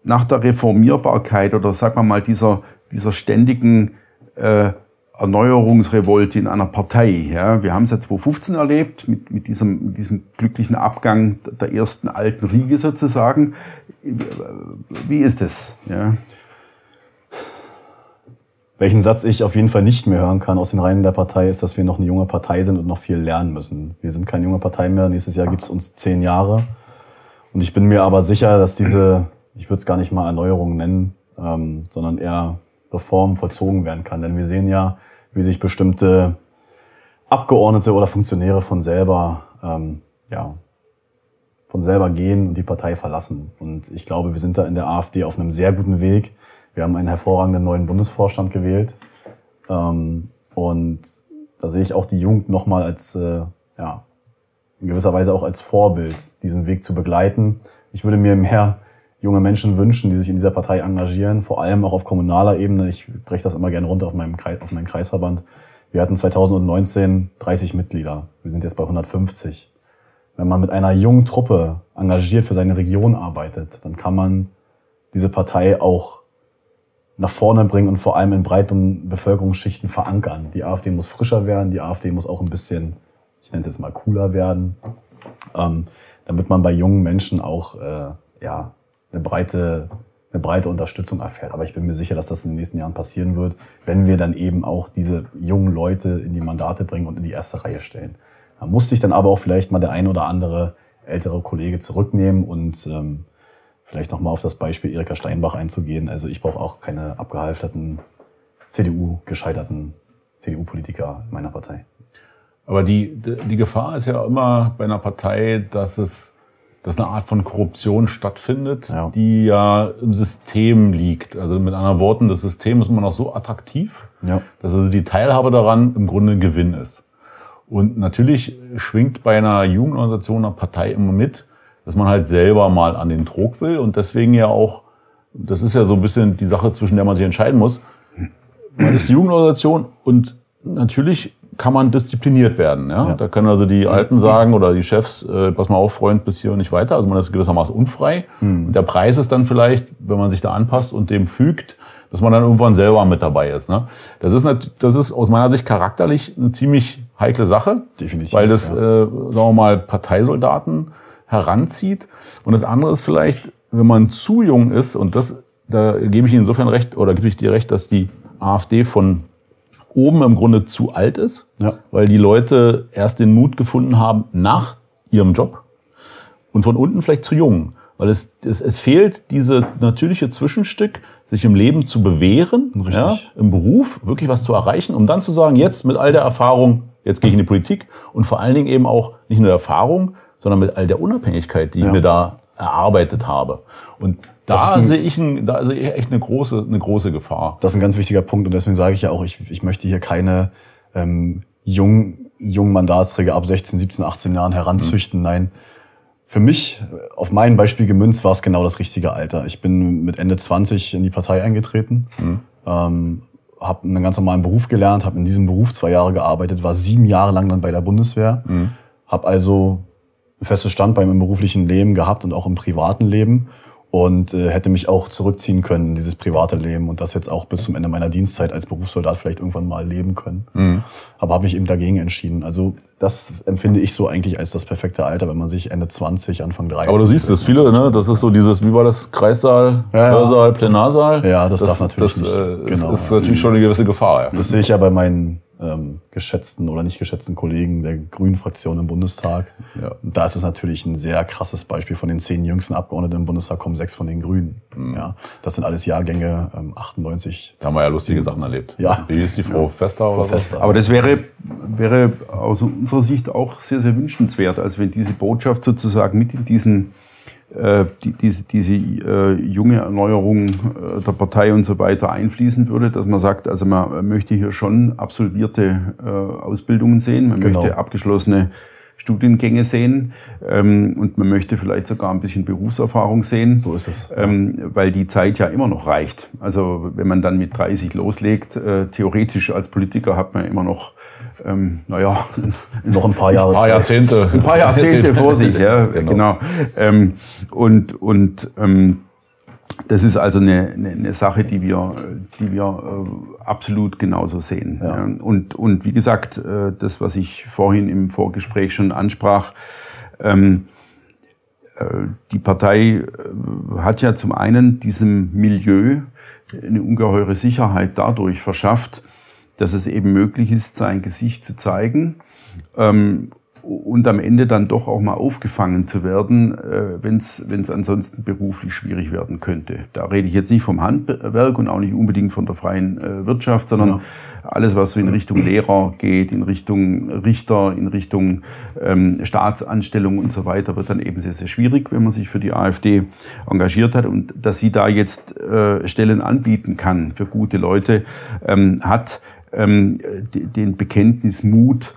nach der Reformierbarkeit oder sagen wir mal dieser dieser ständigen äh, Erneuerungsrevolte in einer Partei. Ja, wir haben es ja 2015 erlebt mit, mit, diesem, mit diesem glücklichen Abgang der ersten alten Riege sozusagen. Wie ist es? Ja? Welchen Satz ich auf jeden Fall nicht mehr hören kann aus den Reihen der Partei, ist, dass wir noch eine junge Partei sind und noch viel lernen müssen. Wir sind keine junge Partei mehr. Nächstes Jahr gibt es uns zehn Jahre. Und ich bin mir aber sicher, dass diese, ich würde es gar nicht mal Erneuerung nennen, ähm, sondern eher Reform vollzogen werden kann. Denn wir sehen ja, wie sich bestimmte Abgeordnete oder Funktionäre von selber, ähm, ja, von selber gehen und die Partei verlassen. Und ich glaube, wir sind da in der AfD auf einem sehr guten Weg. Wir haben einen hervorragenden neuen Bundesvorstand gewählt. Ähm, und da sehe ich auch die Jugend nochmal als, äh, ja, in gewisser Weise auch als Vorbild, diesen Weg zu begleiten. Ich würde mir mehr junge Menschen wünschen, die sich in dieser Partei engagieren, vor allem auch auf kommunaler Ebene. Ich breche das immer gerne runter auf, meinem Kreis, auf meinen Kreisverband. Wir hatten 2019 30 Mitglieder. Wir sind jetzt bei 150. Wenn man mit einer jungen Truppe engagiert für seine Region arbeitet, dann kann man diese Partei auch nach vorne bringen und vor allem in breiten Bevölkerungsschichten verankern. Die AfD muss frischer werden, die AfD muss auch ein bisschen, ich nenne es jetzt mal cooler werden, ähm, damit man bei jungen Menschen auch äh, ja, eine breite, eine breite Unterstützung erfährt. Aber ich bin mir sicher, dass das in den nächsten Jahren passieren wird, wenn wir dann eben auch diese jungen Leute in die Mandate bringen und in die erste Reihe stellen. Da muss sich dann aber auch vielleicht mal der ein oder andere ältere Kollege zurücknehmen und ähm, vielleicht nochmal auf das Beispiel Erika Steinbach einzugehen. Also ich brauche auch keine abgehalfterten CDU-gescheiterten CDU-Politiker meiner Partei. Aber die, die Gefahr ist ja immer bei einer Partei, dass es dass eine Art von Korruption stattfindet, ja. die ja im System liegt. Also mit anderen Worten, das System ist immer noch so attraktiv, ja. dass also die Teilhabe daran im Grunde ein Gewinn ist. Und natürlich schwingt bei einer Jugendorganisation, einer Partei immer mit, dass man halt selber mal an den Trog will und deswegen ja auch, das ist ja so ein bisschen die Sache, zwischen der man sich entscheiden muss. Man ist Jugendorganisation und natürlich kann man diszipliniert werden. Ja? ja? Da können also die Alten sagen oder die Chefs, äh, pass mal auf, Freund, bis hier und nicht weiter. Also man ist gewissermaßen unfrei. Mhm. Und der Preis ist dann vielleicht, wenn man sich da anpasst und dem fügt, dass man dann irgendwann selber mit dabei ist. Ne? Das, ist das ist aus meiner Sicht charakterlich eine ziemlich heikle Sache. Definitiv. Weil das, ja. äh, sagen wir mal, Parteisoldaten heranzieht. Und das andere ist vielleicht, wenn man zu jung ist, und das, da gebe ich Ihnen insofern recht, oder gebe ich dir recht, dass die AfD von oben im Grunde zu alt ist, ja. weil die Leute erst den Mut gefunden haben nach ihrem Job und von unten vielleicht zu jung. Weil es, es, es fehlt diese natürliche Zwischenstück, sich im Leben zu bewähren, ja, im Beruf wirklich was zu erreichen, um dann zu sagen, jetzt mit all der Erfahrung, jetzt gehe ich in die Politik und vor allen Dingen eben auch nicht nur Erfahrung, sondern mit all der Unabhängigkeit, die ja. ich mir da erarbeitet habe. Und da sehe ich, ein, da sehe ich echt eine große, eine große Gefahr. Das ist ein ganz wichtiger Punkt und deswegen sage ich ja auch, ich, ich möchte hier keine ähm, jungen, jungen Mandatsträger ab 16, 17, 18 Jahren heranzüchten. Mhm. Nein, für mich, auf mein Beispiel gemünzt, war es genau das richtige Alter. Ich bin mit Ende 20 in die Partei eingetreten, mhm. ähm, habe einen ganz normalen Beruf gelernt, habe in diesem Beruf zwei Jahre gearbeitet, war sieben Jahre lang dann bei der Bundeswehr, mhm. habe also ein festes Standbein im beruflichen Leben gehabt und auch im privaten Leben und äh, hätte mich auch zurückziehen können, dieses private Leben und das jetzt auch bis zum Ende meiner Dienstzeit als Berufssoldat vielleicht irgendwann mal leben können. Mhm. Aber habe mich eben dagegen entschieden. Also das empfinde ich so eigentlich als das perfekte Alter, wenn man sich Ende 20, Anfang 30. Aber du siehst es, viele, ne? Das ist so dieses, wie war das, Kreissaal, ja, Hörsaal, Plenarsaal? Ja, das, das darf natürlich das, nicht. Äh, genau, ist, ist natürlich schon eine gewisse Gefahr. Ja. Das sehe ich ja bei meinen ähm, geschätzten oder nicht geschätzten Kollegen der Grünen Fraktion im Bundestag. Ja. Da ist es natürlich ein sehr krasses Beispiel. Von den zehn jüngsten Abgeordneten im Bundestag kommen sechs von den Grünen. Mhm. Ja, das sind alles Jahrgänge ähm, 98. Da haben wir ja lustige Sachen erlebt. Ja. Wie ist die Frau ja. Fester oder Frau Fester. Aber das wäre, wäre aus unserer Sicht auch sehr, sehr wünschenswert, als wenn diese Botschaft sozusagen mit in diesen die, diese, diese äh, junge Erneuerung äh, der Partei und so weiter einfließen würde, dass man sagt, also man möchte hier schon absolvierte äh, Ausbildungen sehen, man genau. möchte abgeschlossene Studiengänge sehen ähm, und man möchte vielleicht sogar ein bisschen Berufserfahrung sehen. So ist es. Ähm, weil die Zeit ja immer noch reicht. Also wenn man dann mit 30 loslegt, äh, theoretisch als Politiker hat man immer noch ähm, naja, noch ein paar Jahre. Ein paar Jahrzehnte. Ein paar Jahrzehnte vor sich, ja, genau. genau. Ähm, und und ähm, das ist also eine, eine, eine Sache, die wir, die wir äh, absolut genauso sehen. Ja. Und, und wie gesagt, äh, das, was ich vorhin im Vorgespräch schon ansprach, ähm, äh, die Partei äh, hat ja zum einen diesem Milieu eine ungeheure Sicherheit dadurch verschafft, dass es eben möglich ist, sein Gesicht zu zeigen ähm, und am Ende dann doch auch mal aufgefangen zu werden, äh, wenn es ansonsten beruflich schwierig werden könnte. Da rede ich jetzt nicht vom Handwerk und auch nicht unbedingt von der freien äh, Wirtschaft, sondern ja. alles, was so in Richtung Lehrer geht, in Richtung Richter, in Richtung ähm, Staatsanstellung und so weiter, wird dann eben sehr, sehr schwierig, wenn man sich für die AfD engagiert hat. Und dass sie da jetzt äh, Stellen anbieten kann für gute Leute, ähm, hat ähm, den Bekenntnismut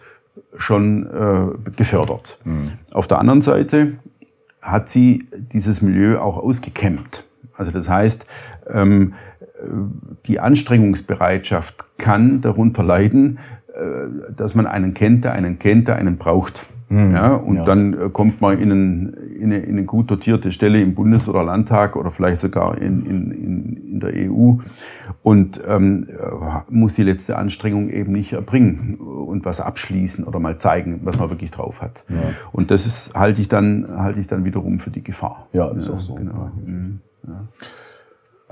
schon äh, gefördert. Mhm. Auf der anderen Seite hat sie dieses Milieu auch ausgekämmt. Also das heißt, ähm, die Anstrengungsbereitschaft kann darunter leiden, äh, dass man einen kennt, der einen kennt, der einen braucht. Mhm. Ja, und ja. dann äh, kommt man in, einen, in, eine, in eine gut dotierte Stelle im Bundes- oder Landtag oder vielleicht sogar in, in, in der EU und ähm, muss die letzte Anstrengung eben nicht erbringen und was abschließen oder mal zeigen, was man wirklich drauf hat. Ja. Und das ist, halte ich dann, halte ich dann wiederum für die Gefahr. Ja, ist auch so. Genau. Mhm. Ja.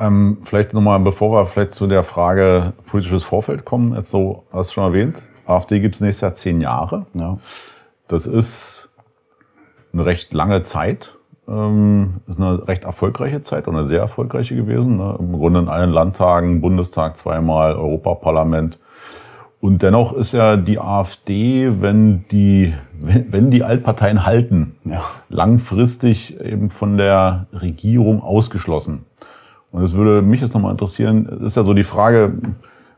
Ähm, vielleicht nochmal, bevor wir vielleicht zu der Frage politisches Vorfeld kommen, jetzt so, hast du schon erwähnt, AfD gibt es nächstes Jahr zehn Jahre. Ja. Das ist eine recht lange Zeit. Ähm, ist eine recht erfolgreiche Zeit und eine sehr erfolgreiche gewesen. Ne? Im Grunde in allen Landtagen, Bundestag zweimal, Europaparlament. Und dennoch ist ja die AfD, wenn die, wenn, die Altparteien halten, Ja. langfristig eben von der Regierung ausgeschlossen. Und es würde mich jetzt nochmal interessieren, ist ja so die Frage,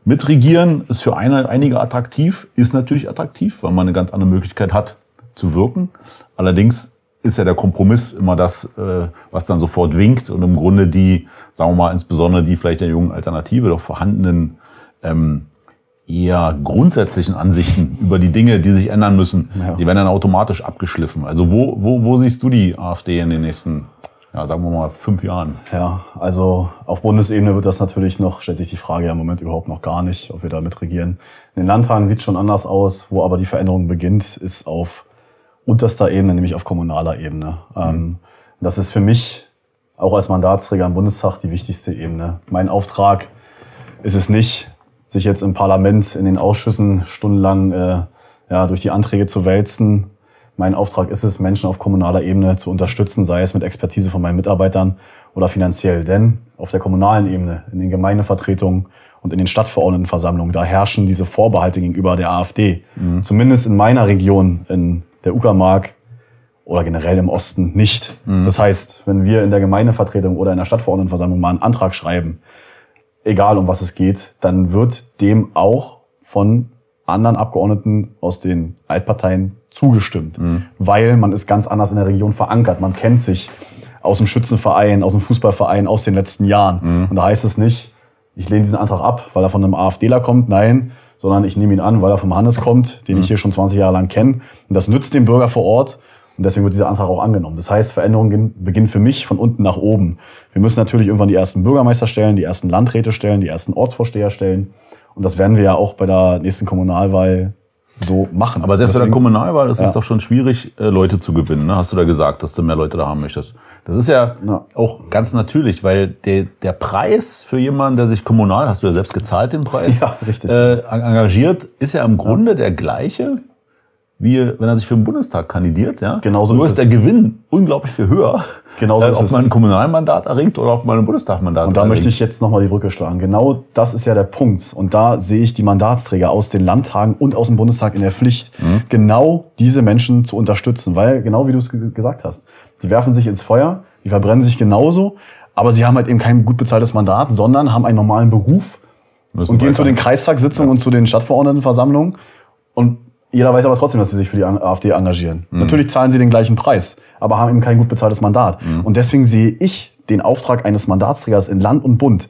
mitregieren ist für eine, einige attraktiv, ist natürlich attraktiv, weil man eine ganz andere Möglichkeit hat zu wirken. Allerdings ist ja der Kompromiss immer das, äh, was dann sofort winkt und im Grunde die, sagen wir mal, insbesondere die vielleicht der jungen Alternative doch vorhandenen ähm, eher grundsätzlichen Ansichten über die Dinge, die sich ändern müssen, Ja. die werden dann automatisch abgeschliffen. Also wo, wo, wo siehst du die AfD in den nächsten, ja, sagen wir mal, fünf Jahren? Ja, also auf Bundesebene wird das natürlich noch, stellt sich die Frage ja im Moment überhaupt noch gar nicht, ob wir da mitregieren. In den Landtagen sieht schon anders aus, wo aber die Veränderung beginnt, ist auf unterster Ebene, nämlich auf kommunaler Ebene. Ähm, das ist für mich auch als Mandatsträger im Bundestag die wichtigste Ebene. Mein Auftrag ist es nicht, sich jetzt im Parlament, in den Ausschüssen stundenlang äh, ja, durch die Anträge zu wälzen. Mein Auftrag ist es, Menschen auf kommunaler Ebene zu unterstützen, sei es mit Expertise von meinen Mitarbeitern oder finanziell. Denn auf der kommunalen Ebene, in den Gemeindevertretungen und in den Stadtverordnetenversammlungen, da herrschen diese Vorbehalte gegenüber der AfD. Zumindest in meiner Region, in der Uckermark, oder generell im Osten nicht. Das heißt, wenn wir in der Gemeindevertretung oder in der Stadtverordnetenversammlung mal einen Antrag schreiben, egal um was es geht, dann wird dem auch von anderen Abgeordneten aus den Altparteien zugestimmt, weil man ist ganz anders in der Region verankert. Man kennt sich aus dem Schützenverein, aus dem Fußballverein aus den letzten Jahren. Und da heißt es nicht, ich lehne diesen Antrag ab, weil er von einem AfDler kommt, nein, sondern ich nehme ihn an, weil er vom Hannes kommt, den ich hier schon 20 Jahre lang kenne. Und das nützt dem Bürger vor Ort. Und deswegen wird dieser Antrag auch angenommen. Das heißt, Veränderungen beginnen für mich von unten nach oben. Wir müssen natürlich irgendwann die ersten Bürgermeister stellen, die ersten Landräte stellen, die ersten Ortsvorsteher stellen. Und das werden wir ja auch bei der nächsten Kommunalwahl so machen. Aber selbst bei der Deswegen- Kommunalwahl ist es Ja. doch schon schwierig, äh, Leute zu gewinnen. Ne? Hast du da gesagt, dass du mehr Leute da haben möchtest? Das ist ja, Ja. auch ganz natürlich, weil der, der Preis für jemanden, der sich kommunal, hast du ja selbst gezahlt, den Preis, Ja, richtig. Äh, engagiert, ist ja im Grunde der gleiche, wie wenn er sich für den Bundestag kandidiert. Ja? Genauso Nur ist ist der. Gewinn unglaublich viel höher, Genauso äh, ist ob es. man ein Kommunalmandat erringt oder ob man ein Bundestagmandat Und da erringt. möchte ich jetzt nochmal die Brücke schlagen. Genau das ist ja der Punkt. Und da sehe ich die Mandatsträger aus den Landtagen und aus dem Bundestag in der Pflicht, genau diese Menschen zu unterstützen. Weil, genau wie du es ge- gesagt hast, die werfen sich ins Feuer, die verbrennen sich genauso, aber sie haben halt eben kein gut bezahltes Mandat, sondern haben einen normalen Beruf Müssen und gehen zu den Kreistagssitzungen und zu den Stadtverordnetenversammlungen. Und jeder weiß aber trotzdem, dass sie sich für die AfD engagieren. Natürlich zahlen sie den gleichen Preis, aber haben eben kein gut bezahltes Mandat. Und deswegen sehe ich den Auftrag eines Mandatsträgers in Land und Bund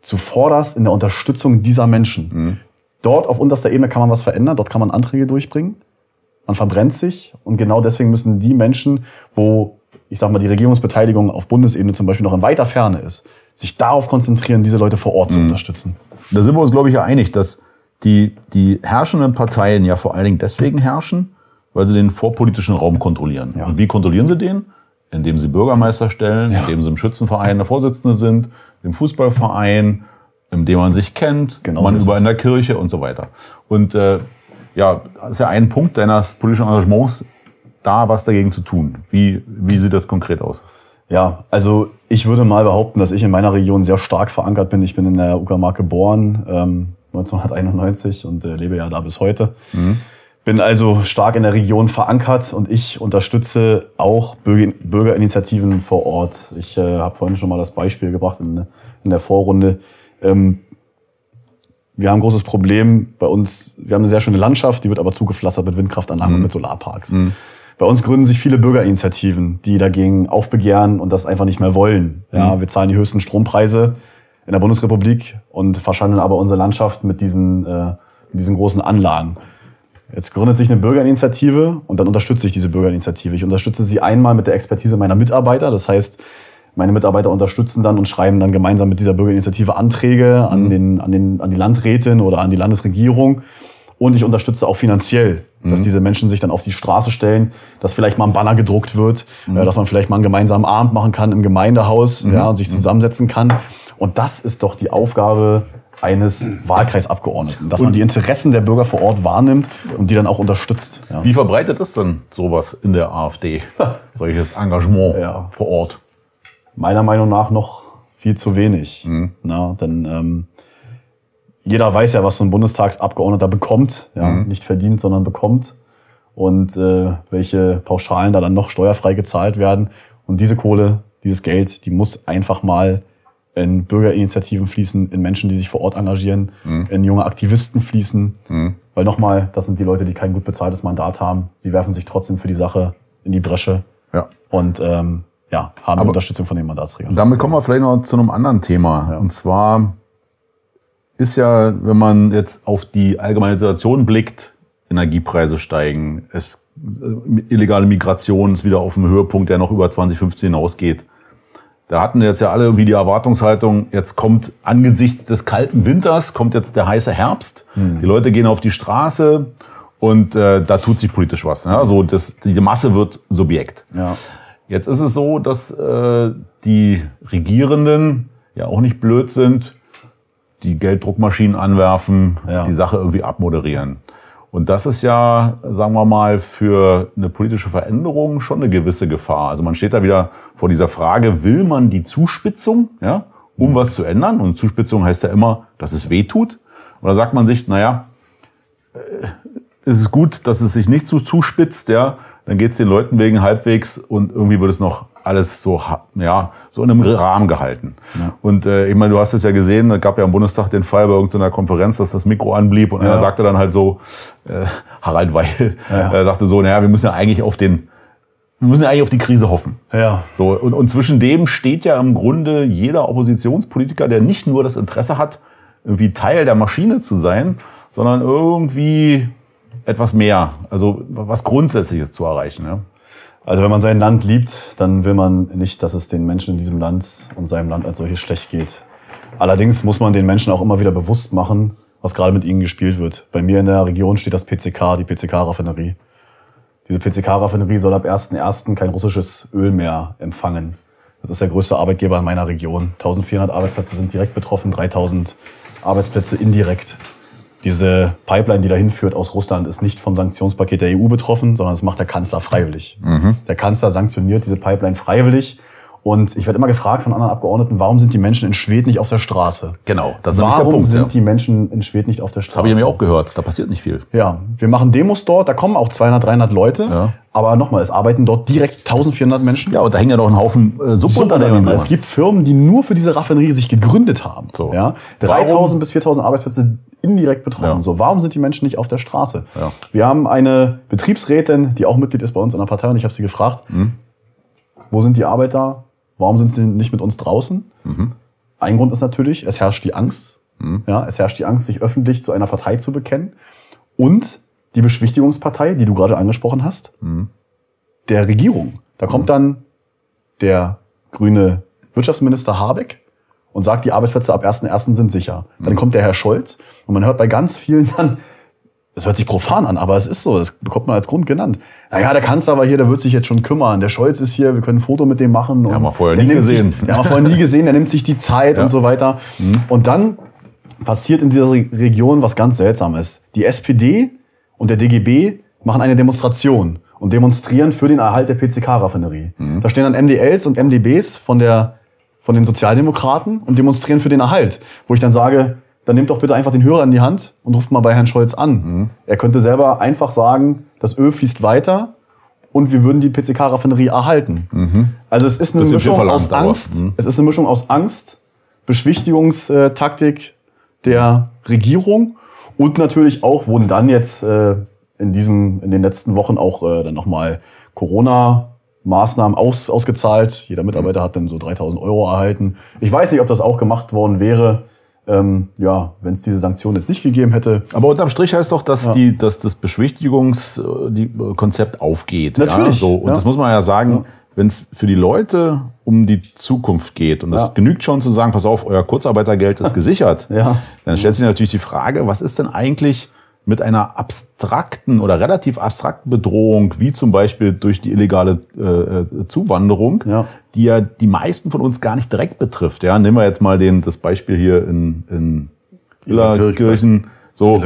zuvorderst in der Unterstützung dieser Menschen. Dort auf unterster Ebene kann man was verändern, dort kann man Anträge durchbringen. Man verbrennt sich und genau deswegen müssen die Menschen, wo ich sag mal die Regierungsbeteiligung auf Bundesebene zum Beispiel noch in weiter Ferne ist, sich darauf konzentrieren, diese Leute vor Ort zu unterstützen. Da sind wir uns, glaube ich, ja einig, dass die, die herrschenden Parteien ja vor allen Dingen deswegen herrschen, weil sie den vorpolitischen Raum kontrollieren. Ja. Und wie kontrollieren sie den? Indem sie Bürgermeister stellen, Ja. indem sie im Schützenverein der Vorsitzende sind, im Fußballverein, indem man sich kennt, Genau man über in der Kirche und so weiter. Und äh, ja, das ist ja ein Punkt deines politischen Engagements, da was dagegen zu tun. Wie, wie sieht das konkret aus? Ja, also ich würde mal behaupten, dass ich in meiner Region sehr stark verankert bin. Ich bin in der Uckermark geboren, ähm, 1991 und äh, lebe ja da bis heute. Bin also stark in der Region verankert und ich unterstütze auch Bürger, Bürgerinitiativen vor Ort. Ich äh, habe vorhin schon mal das Beispiel gebracht in, in der Vorrunde. Ähm, wir haben ein großes Problem bei uns. Wir haben eine sehr schöne Landschaft, die wird aber zugepflastert mit Windkraftanlagen und mit Solarparks. Bei uns gründen sich viele Bürgerinitiativen, die dagegen aufbegehren und das einfach nicht mehr wollen. Ja, wir zahlen die höchsten Strompreise in der Bundesrepublik und verschandeln aber unsere Landschaft mit diesen, äh, diesen großen Anlagen. Jetzt gründet sich eine Bürgerinitiative und dann unterstütze ich diese Bürgerinitiative. Ich unterstütze sie einmal mit der Expertise meiner Mitarbeiter. Das heißt, meine Mitarbeiter unterstützen dann und schreiben dann gemeinsam mit dieser Bürgerinitiative Anträge an, den, an, den, an die Landrätin oder an die Landesregierung. Und ich unterstütze auch finanziell dass Mhm. diese Menschen sich dann auf die Straße stellen, dass vielleicht mal ein Banner gedruckt wird, Mhm. äh, dass man vielleicht mal einen gemeinsamen Abend machen kann im Gemeindehaus ja, und sich Mhm. zusammensetzen kann. Und das ist doch die Aufgabe eines Wahlkreisabgeordneten, dass man die Interessen der Bürger vor Ort wahrnimmt und die dann auch unterstützt. Ja. Wie verbreitet ist denn sowas in der AfD? Solches Engagement Ja. vor Ort? Meiner Meinung nach noch viel zu wenig. Na, denn ähm, jeder weiß ja, was so ein Bundestagsabgeordneter bekommt. Ja, Nicht verdient, sondern bekommt. Und äh, welche Pauschalen da dann noch steuerfrei gezahlt werden. Und diese Kohle, dieses Geld, die muss einfach mal in Bürgerinitiativen fließen, in Menschen, die sich vor Ort engagieren, in junge Aktivisten fließen. Weil nochmal, das sind die Leute, die kein gut bezahltes Mandat haben. Sie werfen sich trotzdem für die Sache in die Bresche Ja. und ähm, ja, haben die Unterstützung von den Mandatsträgern. Und damit kommen wir vielleicht noch zu einem anderen Thema. Und zwar ist ja, wenn man jetzt auf die allgemeine Situation blickt, Energiepreise steigen, es, äh, illegale Migration ist wieder auf einem Höhepunkt, der noch über 2015 hinausgeht. Da hatten jetzt ja alle irgendwie die Erwartungshaltung, jetzt kommt angesichts des kalten Winters, kommt jetzt der heiße Herbst. Die Leute gehen auf die Straße und äh, da tut sich politisch was. Ja? Also das, die Masse wird Subjekt. Ja. Jetzt ist es so, dass äh, die Regierenden ja auch nicht blöd sind, die Gelddruckmaschinen anwerfen, Ja. die Sache irgendwie abmoderieren. Und das ist ja, sagen wir mal, für eine politische Veränderung schon eine gewisse Gefahr. Also man steht da wieder vor dieser Frage, will man die Zuspitzung, ja, um was zu ändern? Und Zuspitzung heißt ja immer, dass es weh tut. Oder sagt man sich, naja, äh, ist es gut, dass es sich nicht zu zuspitzt, ja, dann geht es den Leuten wegen halbwegs und irgendwie wird es noch alles so, ja, so in einem Rahmen gehalten. Und äh, ich meine, du hast es ja gesehen, da gab ja am Bundestag den Fall bei irgendeiner Konferenz, dass das Mikro anblieb und Ja. er sagte dann halt so, äh, Harald Weil, er sagte so, naja, wir müssen ja eigentlich auf den, wir müssen ja eigentlich auf die Krise hoffen. Ja. So, und, und zwischen dem steht ja im Grunde jeder Oppositionspolitiker, der nicht nur das Interesse hat, irgendwie Teil der Maschine zu sein, sondern irgendwie etwas mehr, also was Grundsätzliches zu erreichen. Ja? Also wenn man sein Land liebt, dann will man nicht, dass es den Menschen in diesem Land und seinem Land als solches schlecht geht. Allerdings muss man den Menschen auch immer wieder bewusst machen, was gerade mit ihnen gespielt wird. Bei mir in der Region steht das PCK, die PCK-Raffinerie. Diese PCK-Raffinerie soll ab 1.1. kein russisches Öl mehr empfangen. Das ist der größte Arbeitgeber in meiner Region. 1400 Arbeitsplätze sind direkt betroffen, 3000 Arbeitsplätze indirekt. Diese Pipeline, die dahin führt aus Russland, ist nicht vom Sanktionspaket der EU betroffen, sondern das macht der Kanzler freiwillig. Der Kanzler sanktioniert diese Pipeline freiwillig. Und ich werde immer gefragt von anderen Abgeordneten, warum sind die Menschen in Schwedt nicht auf der Straße? Genau, das ist warum der Punkt. sind ja. die Menschen in Schwedt nicht auf der Straße? Das habe ich mir auch gehört, da passiert nicht viel. Ja, wir machen Demos dort, da kommen auch 200, 300 Leute. Ja. Aber nochmal, es arbeiten dort direkt 1400 Menschen. Ja, und da hängen ja noch ein Haufen äh, Subunternehmen. Es gibt Firmen, die nur für diese Raffinerie sich gegründet haben. So. Ja? Warum? 3000 bis 4000 Arbeitsplätze indirekt betroffen. Ja. So, warum sind die Menschen nicht auf der Straße? Ja. Wir haben eine Betriebsrätin, die auch Mitglied ist bei uns in der Partei und ich habe sie gefragt, Mhm. wo sind die Arbeiter? Warum sind sie nicht mit uns draußen? Mhm. Ein Grund ist natürlich, es herrscht die Angst. Ja, es herrscht die Angst, sich öffentlich zu einer Partei zu bekennen. Und die Beschwichtigungspartei, die du gerade angesprochen hast, Mhm. der Regierung. Da kommt dann der grüne Wirtschaftsminister Habeck und sagt, die Arbeitsplätze ab 1.1. sind sicher. Dann kommt der Herr Scholz und man hört bei ganz vielen dann, das hört sich profan an, aber es ist so, das bekommt man als Grund genannt. Naja, der Kanzler war hier, der wird sich jetzt schon kümmern. Der Scholz ist hier, wir können ein Foto mit dem machen. und haben wir vorher nie gesehen. Sich, ja, haben wir vorher nie gesehen, der nimmt sich die Zeit Ja. und so weiter. Und dann passiert in dieser Re- Region was ganz Seltsames. Die SPD und der DGB machen eine Demonstration und demonstrieren für den Erhalt der PCK-Raffinerie. Da stehen dann MDLs und MDBs von, der, von den Sozialdemokraten und demonstrieren für den Erhalt. Wo ich dann sage, dann nehmt doch bitte einfach den Hörer in die Hand und ruft mal bei Herrn Scholz an. Er könnte selber einfach sagen, das Öl fließt weiter und wir würden die PCK-Raffinerie erhalten. Also es ist eine viel Mischung aus Angst. mhm. Es ist eine Mischung aus Angst, Beschwichtigungstaktik der Regierung und natürlich auch wurden dann jetzt äh, in diesem in den letzten Wochen auch äh, dann nochmal Corona Maßnahmen aus, ausgezahlt. Jeder Mitarbeiter hat dann so 3000 Euro erhalten. Ich weiß nicht, ob das auch gemacht worden wäre, ähm, ja, wenn es diese Sanktionen jetzt nicht gegeben hätte. Aber unterm Strich heißt doch, dass, die, dass das Beschwichtigungskonzept aufgeht. Natürlich, Ja? So, und ja. das muss man ja sagen, wenn es für die Leute um die Zukunft geht, und es Ja. genügt schon zu sagen, pass auf, euer Kurzarbeitergeld ist gesichert, Ja. dann stellt sich natürlich die Frage, was ist denn eigentlich mit einer abstrakten oder relativ abstrakten Bedrohung, wie zum Beispiel durch die illegale äh, Zuwanderung, ja. die ja die meisten von uns gar nicht direkt betrifft. Ja, nehmen wir jetzt mal den, das Beispiel hier in, in Illerkirchen. So,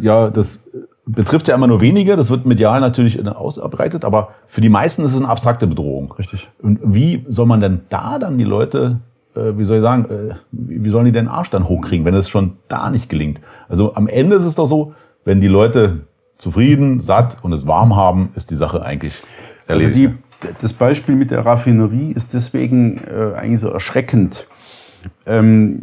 ja, das betrifft ja immer nur wenige, das wird medial natürlich ausbreitet, aber für die meisten ist es eine abstrakte Bedrohung. Richtig. Und wie soll man denn da dann die Leute äh, wie soll ich sagen, äh, wie sollen die den Arsch dann hochkriegen, wenn es schon da nicht gelingt? Also am Ende ist es doch so, wenn die Leute zufrieden, satt und es warm haben, ist die Sache eigentlich erledigt. Also die, das Beispiel mit der Raffinerie ist deswegen äh, eigentlich so erschreckend, ähm,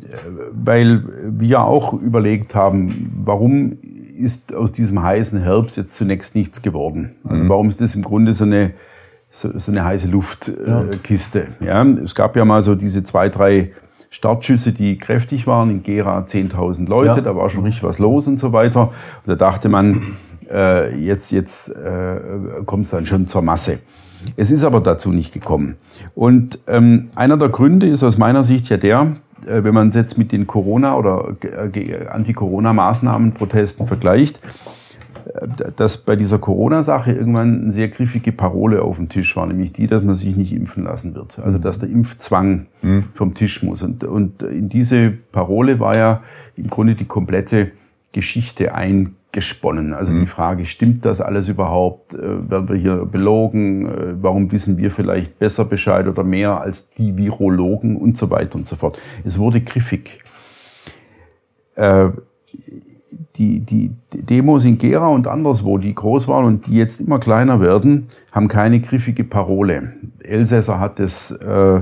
weil wir auch überlegt haben, warum ist aus diesem heißen Herbst jetzt zunächst nichts geworden? Also mhm. warum ist das im Grunde so eine so, so eine heiße Luftkiste. Äh, ja. Es gab ja mal so diese zwei, drei Startschüsse, die kräftig waren. In Gera 10.000 Leute, ja. da war schon richtig was los und so weiter. Und da dachte man, äh, jetzt, jetzt äh, kommt es dann schon zur Masse. Es ist aber dazu nicht gekommen. Und ähm, einer der Gründe ist aus meiner Sicht ja der, äh, wenn man es jetzt mit den Corona- oder äh, Anti-Corona-Maßnahmen-Protesten vergleicht, dass bei dieser Corona-Sache irgendwann eine sehr griffige Parole auf dem Tisch war, nämlich die, dass man sich nicht impfen lassen wird. Also dass der Impfzwang mhm. vom Tisch muss. Und, und in diese Parole war ja im Grunde die komplette Geschichte eingesponnen. Also mhm. die Frage, stimmt das alles überhaupt? Äh, werden wir hier belogen? Äh, warum wissen wir vielleicht besser Bescheid oder mehr als die Virologen und so weiter und so fort? Es wurde griffig. Äh, die, die Demos in Gera und anderswo, die groß waren und die jetzt immer kleiner werden, haben keine griffige Parole. Elsässer hat es äh,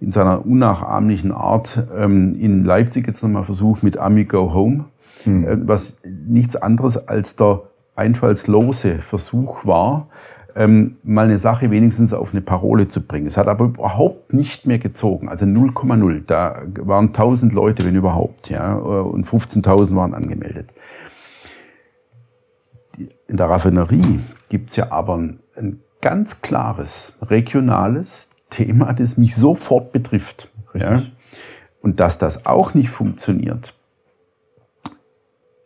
in seiner unnachahmlichen Art ähm, in Leipzig jetzt nochmal versucht mit Ami Go Home, hm. äh, was nichts anderes als der einfallslose Versuch war, ähm, mal eine Sache wenigstens auf eine Parole zu bringen. Es hat aber überhaupt nicht mehr gezogen, also 0,0. Da waren 1000 Leute, wenn überhaupt, ja, und 15.000 waren angemeldet. In der Raffinerie gibt's ja aber ein, ein ganz klares regionales Thema, das mich sofort betrifft. Ja? Und dass das auch nicht funktioniert,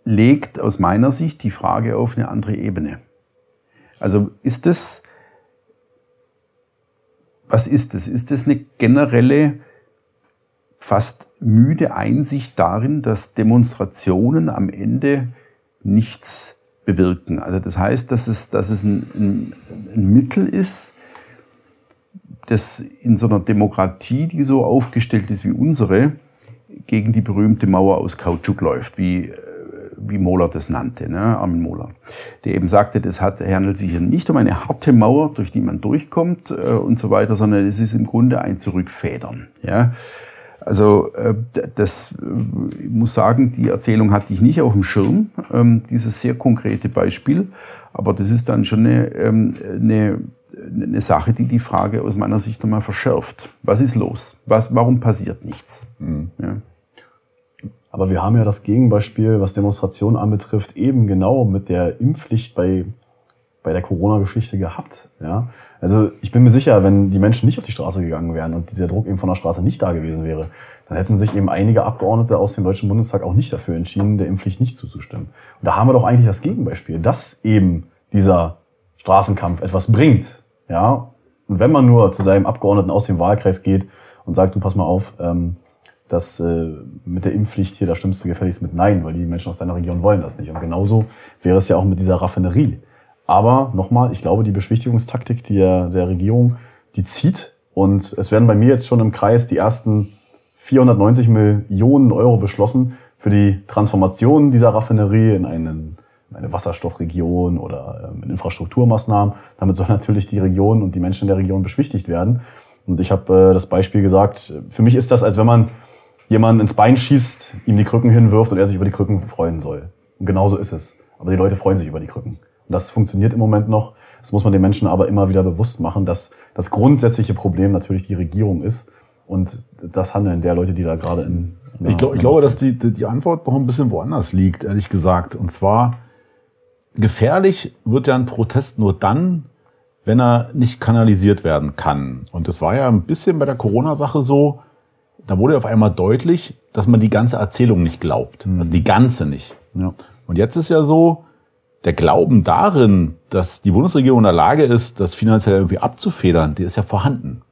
legt aus meiner Sicht die Frage auf eine andere Ebene. Also ist das, was ist das? Ist das eine generelle, fast müde Einsicht darin, dass Demonstrationen am Ende nichts bewirken? Also das heißt, dass es, dass es ein, ein, ein Mittel ist, das in so einer Demokratie, die so aufgestellt ist wie unsere, gegen die berühmte Mauer aus Kautschuk läuft, wie wie Mohler das nannte, ne, Armin Mohler, der eben sagte, das hat, handelt sich hier nicht um eine harte Mauer, durch die man durchkommt äh, und so weiter, sondern es ist im Grunde ein Zurückfedern. Ja. Also äh, das, äh, ich muss sagen, die Erzählung hatte ich nicht auf dem Schirm, ähm, dieses sehr konkrete Beispiel, aber das ist dann schon eine, ähm, eine, eine Sache, die die Frage aus meiner Sicht nochmal verschärft. Was ist los? Was, warum passiert nichts? Mhm. Ja. Aber wir haben ja das Gegenbeispiel, was Demonstrationen anbetrifft, eben genau mit der Impfpflicht bei, bei der Corona-Geschichte gehabt. Ja? Also ich bin mir sicher, wenn die Menschen nicht auf die Straße gegangen wären und dieser Druck eben von der Straße nicht da gewesen wäre, dann hätten sich eben einige Abgeordnete aus dem Deutschen Bundestag auch nicht dafür entschieden, der Impfpflicht nicht zuzustimmen. Und da haben wir doch eigentlich das Gegenbeispiel, dass eben dieser Straßenkampf etwas bringt. Ja? Und wenn man nur zu seinem Abgeordneten aus dem Wahlkreis geht und sagt, du pass mal auf, ähm, dass äh, mit der Impfpflicht hier, da stimmst du gefälligst mit Nein, weil die Menschen aus deiner Region wollen das nicht. Und genauso wäre es ja auch mit dieser Raffinerie. Aber nochmal, ich glaube, die Beschwichtigungstaktik der, der Regierung, die zieht. Und es werden bei mir jetzt schon im Kreis die ersten 490 Millionen Euro beschlossen für die Transformation dieser Raffinerie in einen eine Wasserstoffregion oder ähm, in Infrastrukturmaßnahmen. Damit soll natürlich die Region und die Menschen in der Region beschwichtigt werden. Und ich habe äh, das Beispiel gesagt, für mich ist das, als wenn man jemanden ins Bein schießt, ihm die Krücken hinwirft und er sich über die Krücken freuen soll. Und genauso ist es. Aber die Leute freuen sich über die Krücken. Und das funktioniert im Moment noch. Das muss man den Menschen aber immer wieder bewusst machen, dass das grundsätzliche Problem natürlich die Regierung ist und das Handeln der Leute, die da gerade in. in ich, glaub, ich glaube, dass die, die Antwort noch ein bisschen woanders liegt, ehrlich gesagt. Und zwar, gefährlich wird ja ein Protest nur dann, wenn er nicht kanalisiert werden kann. Und das war ja ein bisschen bei der Corona-Sache so, da wurde auf einmal deutlich, dass man die ganze Erzählung nicht glaubt. Mhm. Also die ganze nicht. Ja. Und jetzt ist ja so, der Glauben darin, dass die Bundesregierung in der Lage ist, das finanziell irgendwie abzufedern, der ist ja vorhanden.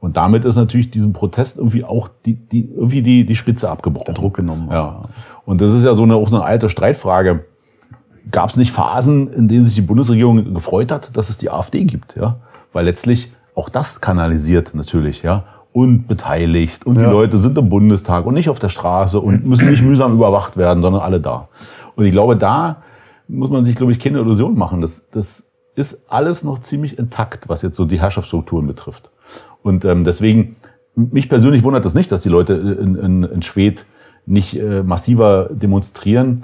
Und damit ist natürlich diesem Protest irgendwie auch die, die, irgendwie die, die Spitze abgebrochen. Der Druck genommen. Ja. Und das ist ja so eine, auch so eine alte Streitfrage. Gab es nicht Phasen, in denen sich die Bundesregierung gefreut hat, dass es die AfD gibt? Ja? Weil letztlich auch das kanalisiert natürlich, ja, und beteiligt. Und ja. die Leute sind im Bundestag und nicht auf der Straße und müssen nicht mühsam überwacht werden, sondern alle da. Und ich glaube, da muss man sich, glaube ich, keine Illusion machen. Das, das ist alles noch ziemlich intakt, was jetzt so die Herrschaftsstrukturen betrifft. Und ähm, deswegen, mich persönlich wundert es das nicht, dass die Leute in, in, in Schwedt nicht äh, massiver demonstrieren,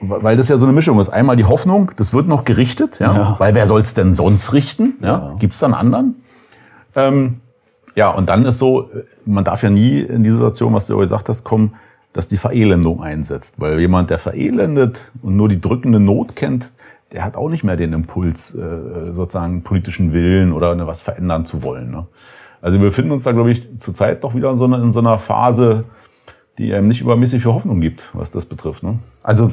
weil das ja so eine Mischung ist. Einmal die Hoffnung, das wird noch gerichtet, ja, ja. weil wer soll es denn sonst richten? Ja? ja. Gibt es dann anderen? Ähm, ja, und dann ist so, man darf ja nie in die Situation, was du ja gesagt hast, kommen, dass die Verelendung einsetzt. Weil jemand, der verelendet und nur die drückende Not kennt, der hat auch nicht mehr den Impuls, äh, sozusagen politischen Willen oder was verändern zu wollen. Ne? Also wir befinden uns da, glaube ich, zurzeit doch wieder in so einer, in so einer Phase, die einem nicht übermäßig viel Hoffnung gibt, was das betrifft. Ne? Also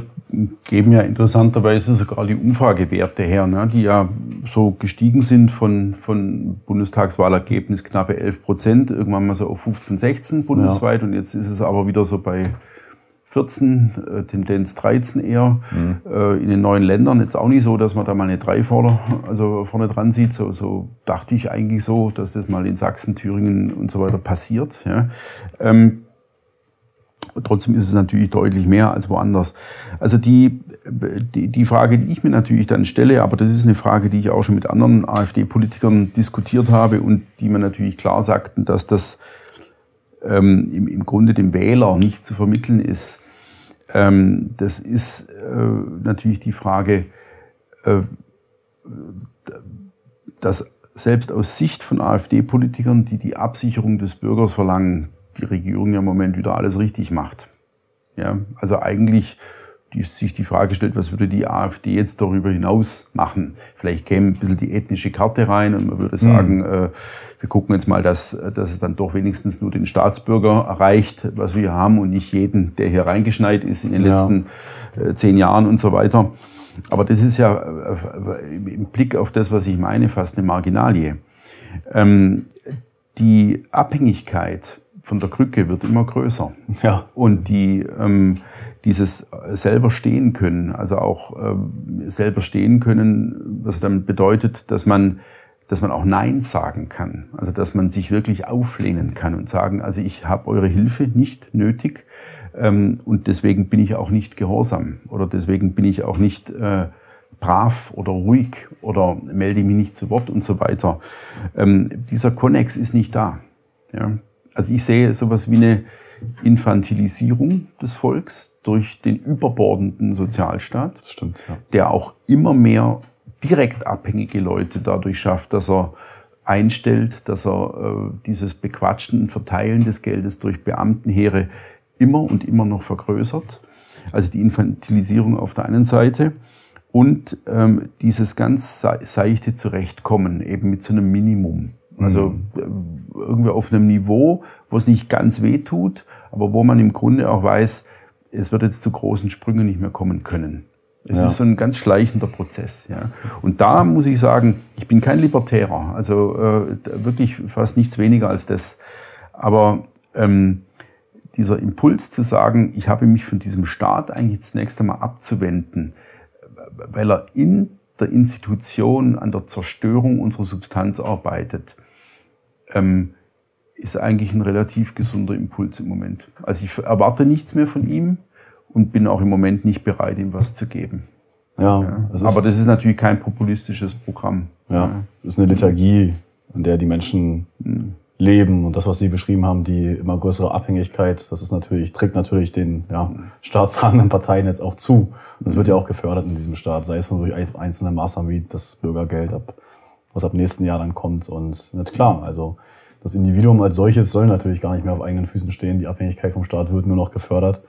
geben ja interessanterweise sogar die Umfragewerte her, ne, die ja so gestiegen sind von, von Bundestagswahlergebnis knappe 11 Prozent, irgendwann mal so auf 15, 16 bundesweit ja. und jetzt ist es aber wieder so bei 14, äh, Tendenz 13 eher. Mhm. Äh, in den neuen Ländern jetzt auch nicht so, dass man da mal eine 3 vorne, also vorne dran sieht. So, so dachte ich eigentlich so, dass das mal in Sachsen, Thüringen und so weiter passiert. Ja. Ähm, Trotzdem ist es natürlich deutlich mehr als woanders. Also die, die, die Frage, die ich mir natürlich dann stelle, aber das ist eine Frage, die ich auch schon mit anderen AfD-Politikern diskutiert habe und die mir natürlich klar sagten, dass das ähm, im, im Grunde dem Wähler nicht zu vermitteln ist. Ähm, das ist äh, natürlich die Frage, äh, dass selbst aus Sicht von AfD-Politikern, die die Absicherung des Bürgers verlangen, die Regierung ja im Moment wieder alles richtig macht. Ja, also eigentlich die, sich die Frage stellt, was würde die AfD jetzt darüber hinaus machen? Vielleicht käme ein bisschen die ethnische Karte rein und man würde sagen, mhm. äh, wir gucken jetzt mal, dass, dass es dann doch wenigstens nur den Staatsbürger erreicht, was wir haben und nicht jeden, der hier reingeschneit ist in den letzten ja. äh, zehn Jahren und so weiter. Aber das ist ja äh, im Blick auf das, was ich meine, fast eine Marginalie. Ähm, die Abhängigkeit von der Krücke wird immer größer. Ja. Und die, ähm, dieses selber stehen können, also auch ähm, selber stehen können, was dann bedeutet, dass man, dass man auch Nein sagen kann. Also dass man sich wirklich auflehnen kann und sagen, also ich habe eure Hilfe nicht nötig ähm, und deswegen bin ich auch nicht gehorsam oder deswegen bin ich auch nicht äh, brav oder ruhig oder melde mich nicht zu Wort und so weiter. Ähm, dieser Konnex ist nicht da. Ja also ich sehe sowas wie eine Infantilisierung des Volks durch den überbordenden Sozialstaat, stimmt, ja. der auch immer mehr direkt abhängige Leute dadurch schafft, dass er einstellt, dass er äh, dieses Bequatschen und Verteilen des Geldes durch Beamtenheere immer und immer noch vergrößert. Also die Infantilisierung auf der einen Seite und ähm, dieses ganz seichte Zurechtkommen eben mit so einem Minimum. Also mhm. Äh, irgendwie auf einem Niveau, wo es nicht ganz weh tut, aber wo man im Grunde auch weiß, es wird jetzt zu großen Sprüngen nicht mehr kommen können. Es ja. ist so ein ganz schleichender Prozess. Ja. Und da muss ich sagen, ich bin kein Libertärer, also äh, wirklich fast nichts weniger als das. Aber ähm, dieser Impuls zu sagen, ich habe mich von diesem Staat eigentlich zunächst einmal abzuwenden, weil er in der Institution an der Zerstörung unserer Substanz arbeitet, ähm, ist eigentlich ein relativ gesunder Impuls im Moment. Also ich erwarte nichts mehr von ihm und bin auch im Moment nicht bereit, ihm was zu geben. Ja, ja. Aber das ist natürlich kein populistisches Programm. Ja, es ist eine Liturgie, in der die Menschen mhm. leben und das, was Sie beschrieben haben, die immer größere Abhängigkeit, das ist natürlich trägt natürlich den ja, staatstragenden Parteien jetzt auch zu. Und das wird ja auch gefördert in diesem Staat, sei es nur durch einzelne Maßnahmen wie das Bürgergeld ab was ab nächsten Jahr dann kommt. Und nicht klar, also das Individuum als solches soll natürlich gar nicht mehr auf eigenen Füßen stehen. Die Abhängigkeit vom Staat wird nur noch gefördert.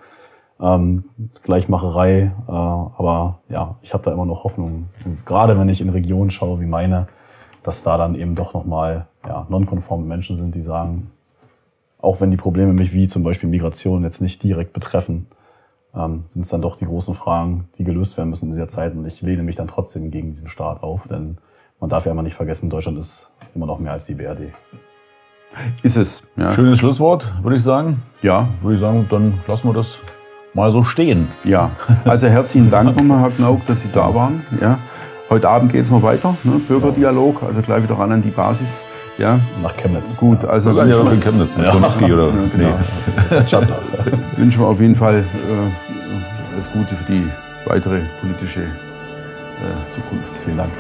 Ähm, Gleichmacherei, äh, aber ja, ich habe da immer noch Hoffnung. Und gerade wenn ich in Regionen schaue wie meine, dass da dann eben doch nochmal ja, nonkonforme Menschen sind, die sagen, auch wenn die Probleme mich wie zum Beispiel Migration jetzt nicht direkt betreffen, ähm, sind es dann doch die großen Fragen, die gelöst werden müssen in dieser Zeit. Und ich lehne mich dann trotzdem gegen diesen Staat auf, denn man darf ja immer nicht vergessen, Deutschland ist immer noch mehr als die BRD. Ist es. Ja. Schönes Schlusswort, würde ich sagen. Ja. Würde ich sagen, dann lassen wir das mal so stehen. Ja. Also herzlichen Dank nochmal, Herr Knauk, dass Sie da waren. Ja. Heute Abend geht es noch weiter, ne? Bürgerdialog, also gleich wieder ran an die Basis. Ja. Nach Chemnitz. Gut, also ja wünschen noch in wir, Chemnitz mit Ja. Konowski oder. genau. wünschen wir auf jeden Fall äh, alles Gute für die weitere politische äh, Zukunft. Vielen Dank.